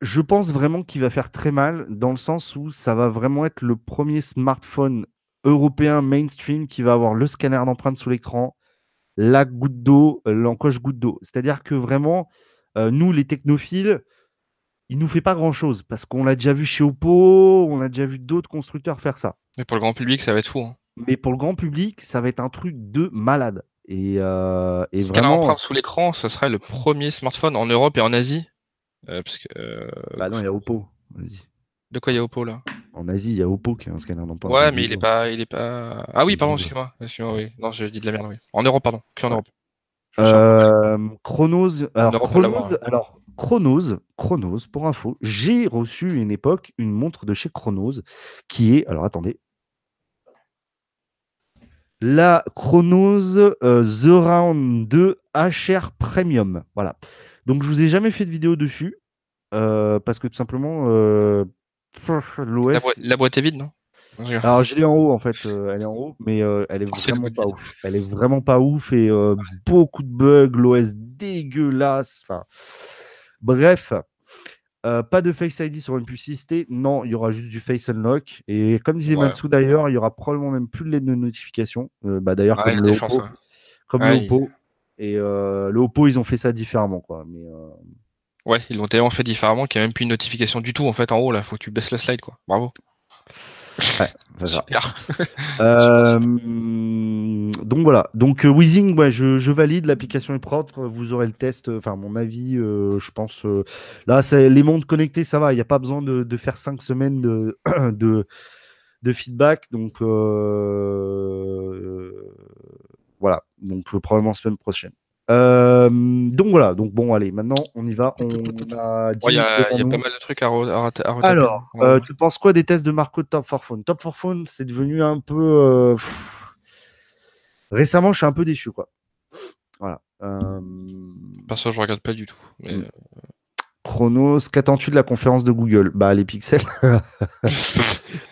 je pense vraiment qu'il va faire très mal dans le sens où ça va vraiment être le premier smartphone européen mainstream qui va avoir le scanner d'empreinte sous l'écran, la goutte d'eau, euh, l'encoche goutte d'eau. C'est-à-dire que vraiment, euh, nous, les technophiles, il nous fait pas grand-chose parce qu'on l'a déjà vu chez Oppo, on a déjà vu d'autres constructeurs faire ça. Mais pour le grand public, ça va être fou. Hein. Mais pour le grand public, ça va être un truc de malade. Et, euh, et vraiment... sous l'écran, ça serait le premier smartphone en Europe et en Asie. parce que, bah non, il y a Oppo. De quoi il y a Oppo là? En Asie, il y a Oppo qui a un scanner d'empreinte. Ouais, mais il est pas, il est pas. Ah oui, pardon, excuse-moi. oui. Non, je dis de la merde. Oui. En Europe, pardon. Que en Europe. Euh, Chronos. Alors, Chronos, alors Chronos, Chronos, pour info, j'ai reçu une époque une montre de chez Chronos qui est. Alors attendez. La Chronos euh, The Round 2 HR Premium. Voilà. Donc je vous ai jamais fait de vidéo dessus. Euh, parce que tout simplement, la, boîte est vide, non? Alors je l'ai en haut en fait, euh, elle est en haut, mais euh, elle est vraiment pas ouf. Elle est vraiment pas ouf et euh, beaucoup de bugs, l'OS dégueulasse. Enfin, bref, pas de Face ID sur une puce 6T. Non, il y aura juste du Face Unlock. Et comme disait Matsu d'ailleurs, il y aura probablement même plus de LED de notification. bah d'ailleurs comme le Oppo, comme le Oppo. Et le Oppo, ils ont fait ça différemment quoi. Mais Ouais, ils l'ont tellement fait différemment qu'il n'y a même plus une notification du tout en fait en haut là. Faut que tu baisses le slide quoi. Bravo. Ouais, Super. euh, donc voilà. Donc euh, Weezing, ouais, je, je valide. L'application est propre. Vous aurez le test. Enfin, mon avis, euh, je pense. Là, les montres connectées, ça va. Il n'y a pas besoin de, de faire cinq semaines de, de, de feedback. Donc voilà. Donc probablement semaine prochaine. Euh, donc voilà, donc bon, allez, maintenant on y va. On a Il y, a, pas mal de trucs à, à, Alors, euh, tu penses quoi des tests de Marco de Top 4 Phone? Top 4 Phone, c'est devenu un peu. Euh, récemment, je suis un peu déçu, quoi. Voilà. Parce que je regarde pas du tout. Mais... Chronos, qu'attends-tu de la conférence de Google? Bah, les pixels.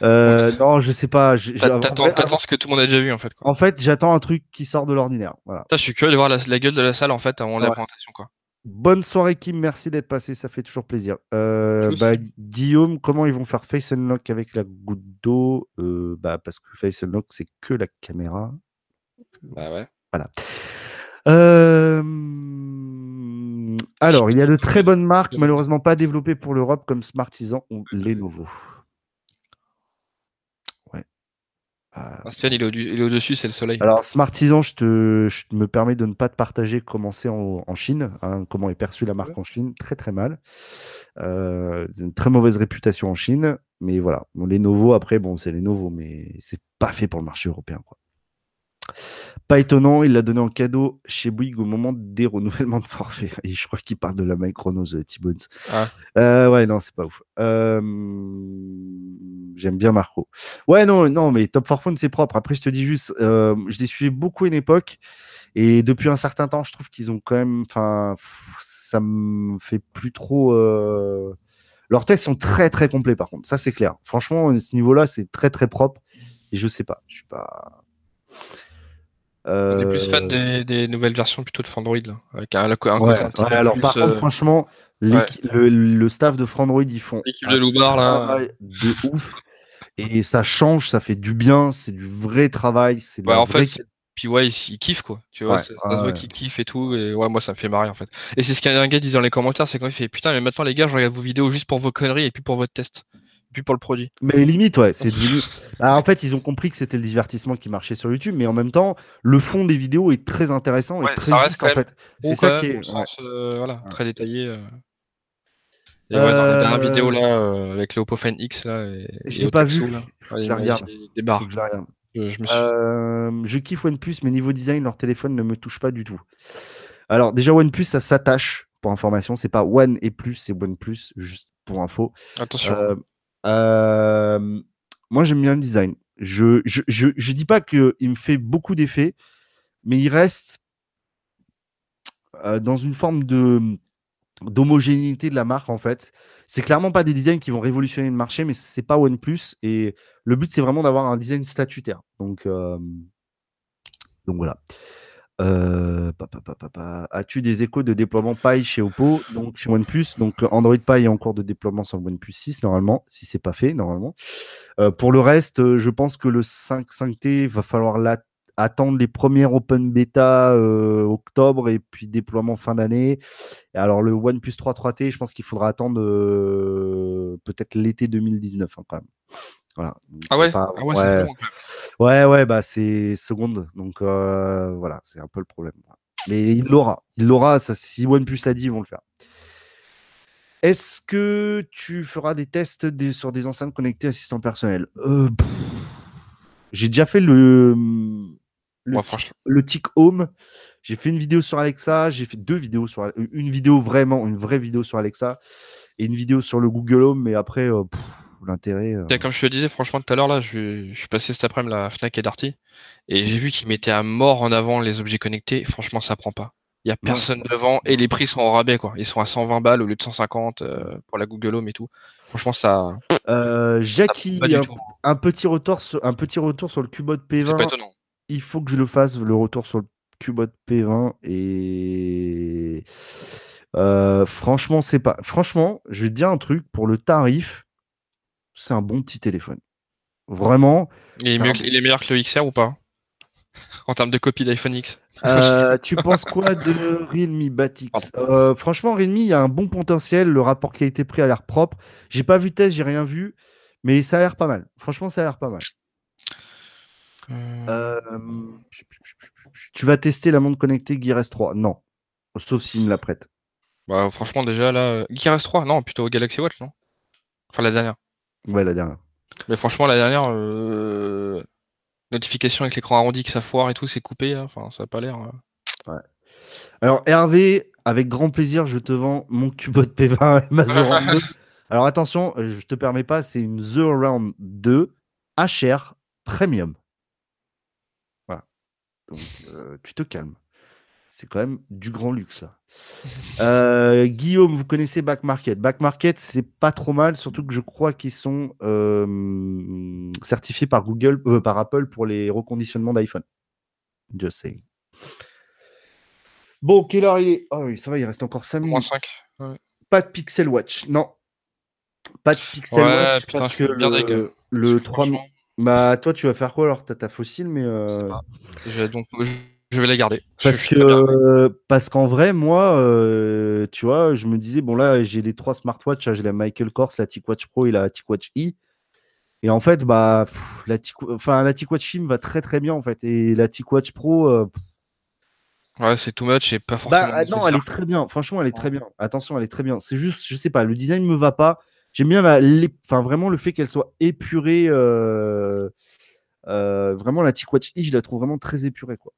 Euh, non, je sais pas. T'attends ce que tout le monde a déjà vu en fait. En fait, j'attends un truc qui sort de l'ordinaire. Voilà. je suis curieux de voir la, gueule de la salle en fait avant la présentation. Quoi. Bonne soirée Kim, merci d'être passé, ça fait toujours plaisir. Euh, bah, Guillaume, comment ils vont faire Face Unlock avec la goutte d'eau? Euh, bah, Parce que Face Unlock, c'est que la caméra. Bah ouais. Voilà. Euh... Alors, il y a de très bonnes marques, malheureusement pas développées pour l'Europe, comme Smartisan ou Lenovo. Ouais. Euh... il est au-dessus, c'est le soleil. Alors, Smartisan, je, te, je me permets de ne pas te partager comment c'est en, Chine, hein, comment est perçue la marque en Chine. Très, très mal. Euh, une très mauvaise réputation en Chine. Mais voilà. Bon, Lenovo, après, bon, c'est Lenovo, mais c'est pas fait pour le marché européen. Quoi. Pas étonnant, il l'a donné en cadeau chez Bouygues au moment des renouvellements de forfait. Et je crois qu'il parle de la Micronos euh, T-Bones. Ah. Euh, ouais, non, c'est pas ouf. Euh, j'aime bien Marco. Ouais, non, non, mais Top 4 Phone, c'est propre. Après, je te dis juste, je les suivais beaucoup à une époque. Et depuis un certain temps, je trouve qu'ils ont quand même. Enfin, ça me fait plus trop. Leurs tests sont très, très complets, par contre. Ça, c'est clair. Franchement, à ce niveau-là, c'est très, très propre. Et je sais pas. Je suis pas On est plus fan Euh, des, des nouvelles versions plutôt de Android, là, avec un, un Ouais, ouais, alors plus, par contre, euh, franchement, le, le staff de Frandroid, ils font l'équipe de Loubar, là. de ouf. Et ça change, ça fait du bien, c'est du vrai travail, c'est de en vraie fait, puis ouais, il, kiffe quoi. Tu vois, Ouais, ça, se voit qu'il kiffe et tout. Et ouais, moi ça me fait marrer en fait. Et c'est ce qu'un gars disait dans les commentaires, c'est quand il fait putain, mais maintenant les gars, je regarde vos vidéos juste pour vos conneries et puis pour votre test, pour le produit. Mais limite, ouais, c'est devenu. Ah, en fait, ils ont compris que c'était le divertissement qui marchait sur YouTube, mais en même temps, le fond des vidéos est très intéressant et Ouais, très juste, en fait. C'est ça qui est. sens, euh, voilà, Ouais. très détaillé. euh. Et ouais, dans la dernière Euh, vidéo là, euh, avec le Oppo Find X là, et, Je et l'ai pas vu. là, Il faut ouais, que il je la regarde. des faut que je la regarde. Je, je me suis. Euh, je kiffe OnePlus, mais niveau design, leur téléphone ne me touche pas du tout. Alors, déjà, OnePlus, ça s'attache, pour information. C'est pas One et plus, c'est OnePlus, juste pour info. Attention. Euh, moi, j'aime bien le design. Je, je, je, je dis pas qu'il me fait beaucoup d'effets, mais il reste euh, dans une forme de d'homogénéité de la marque en fait. C'est clairement pas des designs qui vont révolutionner le marché, mais c'est pas OnePlus et le but c'est vraiment d'avoir un design statutaire. Donc euh, donc voilà. Euh. As-tu des échos de déploiement Pi chez Oppo, donc chez OnePlus? Donc euh, Android Pi est en cours de déploiement sur OnePlus 6 normalement, si c'est pas fait normalement. Euh, pour le reste, je pense que le 5 5T va falloir attendre les premières open beta octobre et puis déploiement fin d'année. Alors le OnePlus 3 3T, je pense qu'il faudra attendre peut-être l'été 2019 hein, quand même. Voilà. Ah On ouais, pas- ah ouais, c'est ouais. Ouais, ouais, bah c'est seconde. Donc euh, voilà, c'est un peu le problème. Mais il l'aura. Il l'aura. Ça, si OnePlus a dit, ils vont le faire. Est-ce que tu feras des tests des- sur des enceintes connectées assistant personnel? Euh, J'ai déjà fait le, le, Ouais, tic- franchement. le Tic Home. J'ai fait une vidéo sur Alexa. J'ai fait deux vidéos sur une vidéo vraiment, une vraie vidéo sur Alexa et une vidéo sur le Google Home. Mais après, euh, pff, l'intérêt. euh, Comme je te disais, franchement, tout à l'heure, là, je, je suis passé cet après-midi à Fnac et Darty, et j'ai vu qu'ils mettaient à mort en avant les objets connectés. Franchement, ça prend pas. Il y a Non. personne devant, et les prix sont au rabais, quoi. Ils sont à 120 balles au lieu de 150 euh, pour la Google Home et tout. Franchement, ça, Euh, Jackie, un, petit retour sur, un petit retour sur le Cubot C'est pas P20. étonnant. Il faut que je le fasse, le retour sur le Cubot P20. Et euh, franchement, c'est pas. Franchement, je vais te dire un truc. Pour le tarif, c'est un bon petit téléphone. Vraiment. Il est, C'est mieux un- que- il est meilleur que le XR ou pas? En termes de copie d'iPhone X Euh, tu penses quoi de Realme Batix Euh, Franchement, Realme, il y a un bon potentiel. Le rapport qui a été pris a l'air propre. J'ai pas vu de test, j'ai rien vu. Mais ça a l'air pas mal. Franchement, ça a l'air pas mal. Euh, Euh, tu vas tester la montre connectée Gear S3 Non. Sauf s'il me la prête. bah, Franchement, déjà, là, Gear S3, non, plutôt Galaxy Watch, non? Enfin, la dernière. Ouais, la dernière. Mais franchement, la dernière, euh, notification avec l'écran arrondi que ça foire et tout, c'est coupé. hein. Enfin, ça a pas l'air. euh. Alors, Hervé, avec grand plaisir, je te vends mon Cubot P20 et ma The Round 2. Alors, attention, euh, je te permets pas, c'est une The Round 2 HR Premium. Voilà. Donc, euh, tu te calmes. C'est quand même du grand luxe. là. Euh, Guillaume, vous connaissez Back Market. Back Market, c'est pas trop mal, surtout que je crois qu'ils sont euh, certifiés par Google, euh, par Apple pour les reconditionnements d'iPhone. Just saying. Bon, quelle heure il est? Oh oui, ça va, il reste encore 5 Moins minutes. 5. Ouais. Pas de Pixel Watch, non. Pas de Pixel Ouais, Watch putain, parce que le, le que 3 franchement, Bah, toi, tu vas faire quoi alors? T'as ta fossile, mais. je sais pas. Je vais, donc, je, je vais la garder. Parce je que euh, parce qu'en vrai, moi, euh, tu vois, je me disais, bon là, j'ai les trois smartwatches, hein, j'ai la Michael Kors, la TicWatch Pro et la TicWatch E. Et en fait, bah, pff, la, Tic- enfin, la TicWatch E me va très très bien en fait. Et la TicWatch Pro, euh, Ouais, c'est too much et pas bah, forcément ah, non, elle est très bien. Franchement, elle est très bien. Attention, elle est très bien. C'est juste, je sais pas, le design me va pas. J'aime bien la, l'ép- enfin, vraiment le fait qu'elle soit épurée. euh, euh, vraiment, la TicWatch E, je la trouve vraiment très épurée, quoi.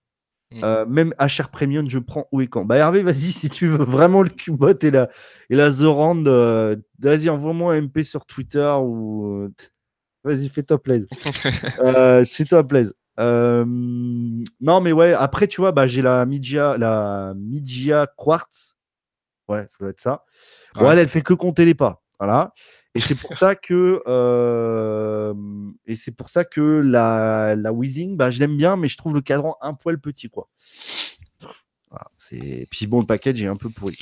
Mm. Euh, même HR Premium, je prends où et quand. Bah Hervé, vas-y, si tu veux vraiment le Cubot et la, et la euh, vas-y, envoie-moi un MP sur Twitter ou. euh, Vas-y, fais-toi plaisir. euh, fais-toi plaisir. Euh, non, mais ouais, après, tu vois, bah, j'ai la Midia, la Midia Quartz. Ouais, ça doit être ça. Bon, Ouais. elle, elle fait que compter les pas. Voilà. Et c'est pour ça que et c'est pour ça que la, la Weezing, bah, je l'aime bien, mais je trouve le cadran un poil petit, quoi. c'est puis bon, le package est un peu pourri.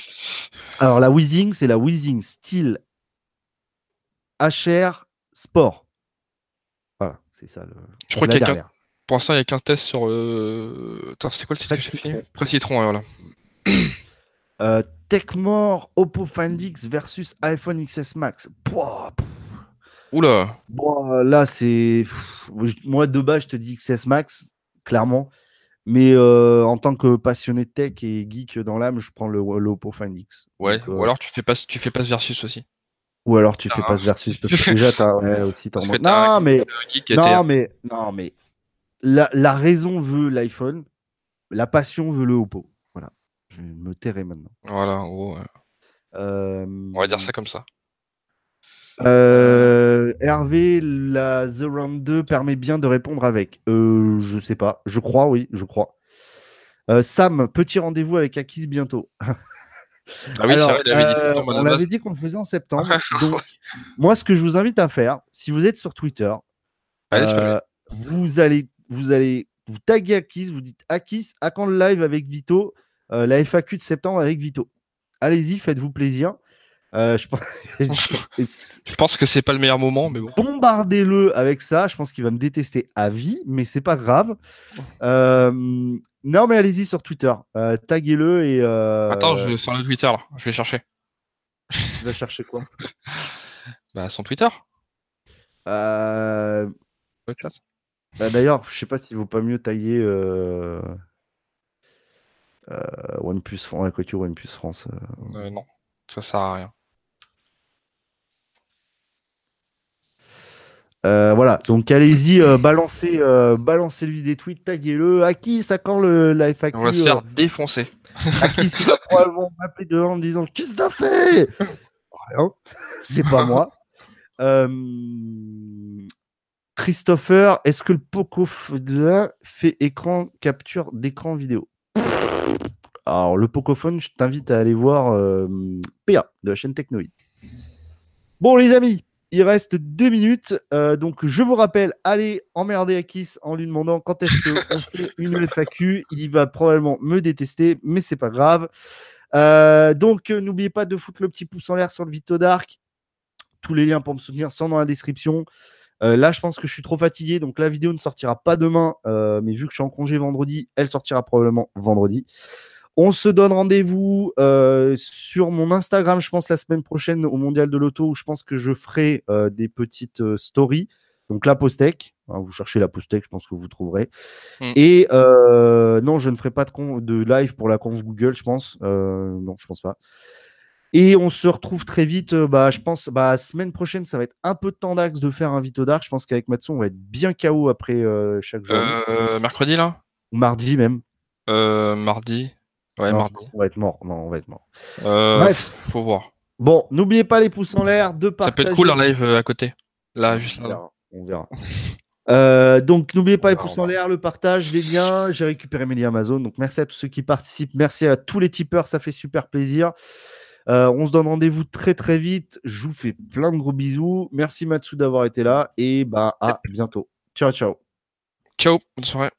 Alors la Weezing, c'est la Weezing Style HR Sport. Voilà, c'est ça. Le... Je crois qu'il y a pour l'instant, il n'y a qu'un test sur. Euh... C'est quoi le titre Presse Citron, voilà. euh, Techmore Oppo Find X versus iPhone XS Max. Pouah, Oula bon, Là, c'est. Moi, de base, je te dis XS Max, clairement. Mais euh, en tant que passionné de tech et geek dans l'âme, je prends le, Oppo Find X. Ouais, ou euh, alors tu fais pas, tu fais pas versus aussi. Ou alors tu fais ah. pas versus parce que déjà t'as ouais, aussi Non, mais... non mais non mais la, raison veut l'iPhone, la passion veut le Oppo. Je vais me tairai maintenant. Voilà, On va dire ça comme ça. Euh, Hervé, la The Round 2 permet bien de répondre avec. Euh, je sais pas. Je crois, oui, je crois. Euh, Sam, petit rendez-vous avec Akis bientôt. Ah oui, vrai, il avait dit euh, on avait dit qu'on le faisait en septembre. donc, moi, ce que je vous invite à faire, si vous êtes sur Twitter, vous allez vous allez vous taguer Akis, vous dites Akis, à quand le live avec Vito, euh, la FAQ de septembre avec Vito. Allez-y, faites-vous plaisir. Euh, je, pense... je, pense... que c'est pas le meilleur moment, mais bon. Bombardez-le avec ça. Je pense qu'il va me détester à vie, mais c'est pas grave. Euh, non, mais allez-y sur Twitter. taguez-le et. Attends, je vais sur le Twitter là. Je vais chercher. Tu vas chercher quoi? Bah, son Twitter. Euh... Bah, d'ailleurs, je sais pas s'il vaut pas mieux tailler euh... Euh, OnePlus France, OnePlus France. Euh. Euh, non, ça sert à rien. voilà, donc allez-y, balancez, balancez lui des tweets, taguez-le. À qui ça quand le, la FAQ On va se faire défoncer. À qui ça probablement m'appeler dehors en me disant Qu'est-ce que t'as fait? Rien, c'est pas moi. Christopher, est-ce que le Poco fait écran capture d'écran vidéo? Alors, le Pocophone, je t'invite à aller voir euh, PA de la chaîne Technoïde. Bon, les amis, il reste deux minutes. Euh, donc, je vous rappelle, allez emmerder Akis en lui demandant quand est-ce qu'on fait une FAQ. Il va probablement me détester, mais c'est pas grave. Euh, donc, n'oubliez pas de foutre le petit pouce en l'air sur le Vito Dark. Tous les liens pour me soutenir sont dans la description. Euh, là, je pense que je suis trop fatigué, donc la vidéo ne sortira pas demain, mais vu que je suis en congé vendredi, elle sortira probablement vendredi. On se donne rendez-vous euh, sur mon Instagram, je pense, la semaine prochaine au Mondial de l'Auto, où je pense que je ferai des petites stories. Donc la Postec, hein, vous cherchez la Postec, je pense que vous trouverez. Mm. Et non, je ne ferai pas de, de, live pour la conf Google, je pense. non, je pense pas. Et on se retrouve très vite. Euh, bah, je pense, bah, semaine prochaine, ça va être un peu de temps d'axe de faire un Vito Dark. Je pense qu'avec Matson, on va être bien KO après euh, chaque jour. Euh, mercredi, là? Ou mardi même. mardi. Ouais, mardi. On va être mort. Non, on va être mort. Bref. Faut voir. Bon, n'oubliez pas les pouces en l'air, de partager. Ça peut être cool en live à côté. Là, juste là. On verra. donc n'oubliez pas les pouces en l'air, le partage, les liens. J'ai récupéré mes liens Amazon. Donc merci à tous ceux qui participent. Merci à tous les tipeurs, ça fait super plaisir. Euh, on se donne rendez-vous très très vite. Je vous fais plein de gros bisous. Merci Matsu d'avoir été là et bah à bientôt. Ciao ciao. Ciao, bonne soirée.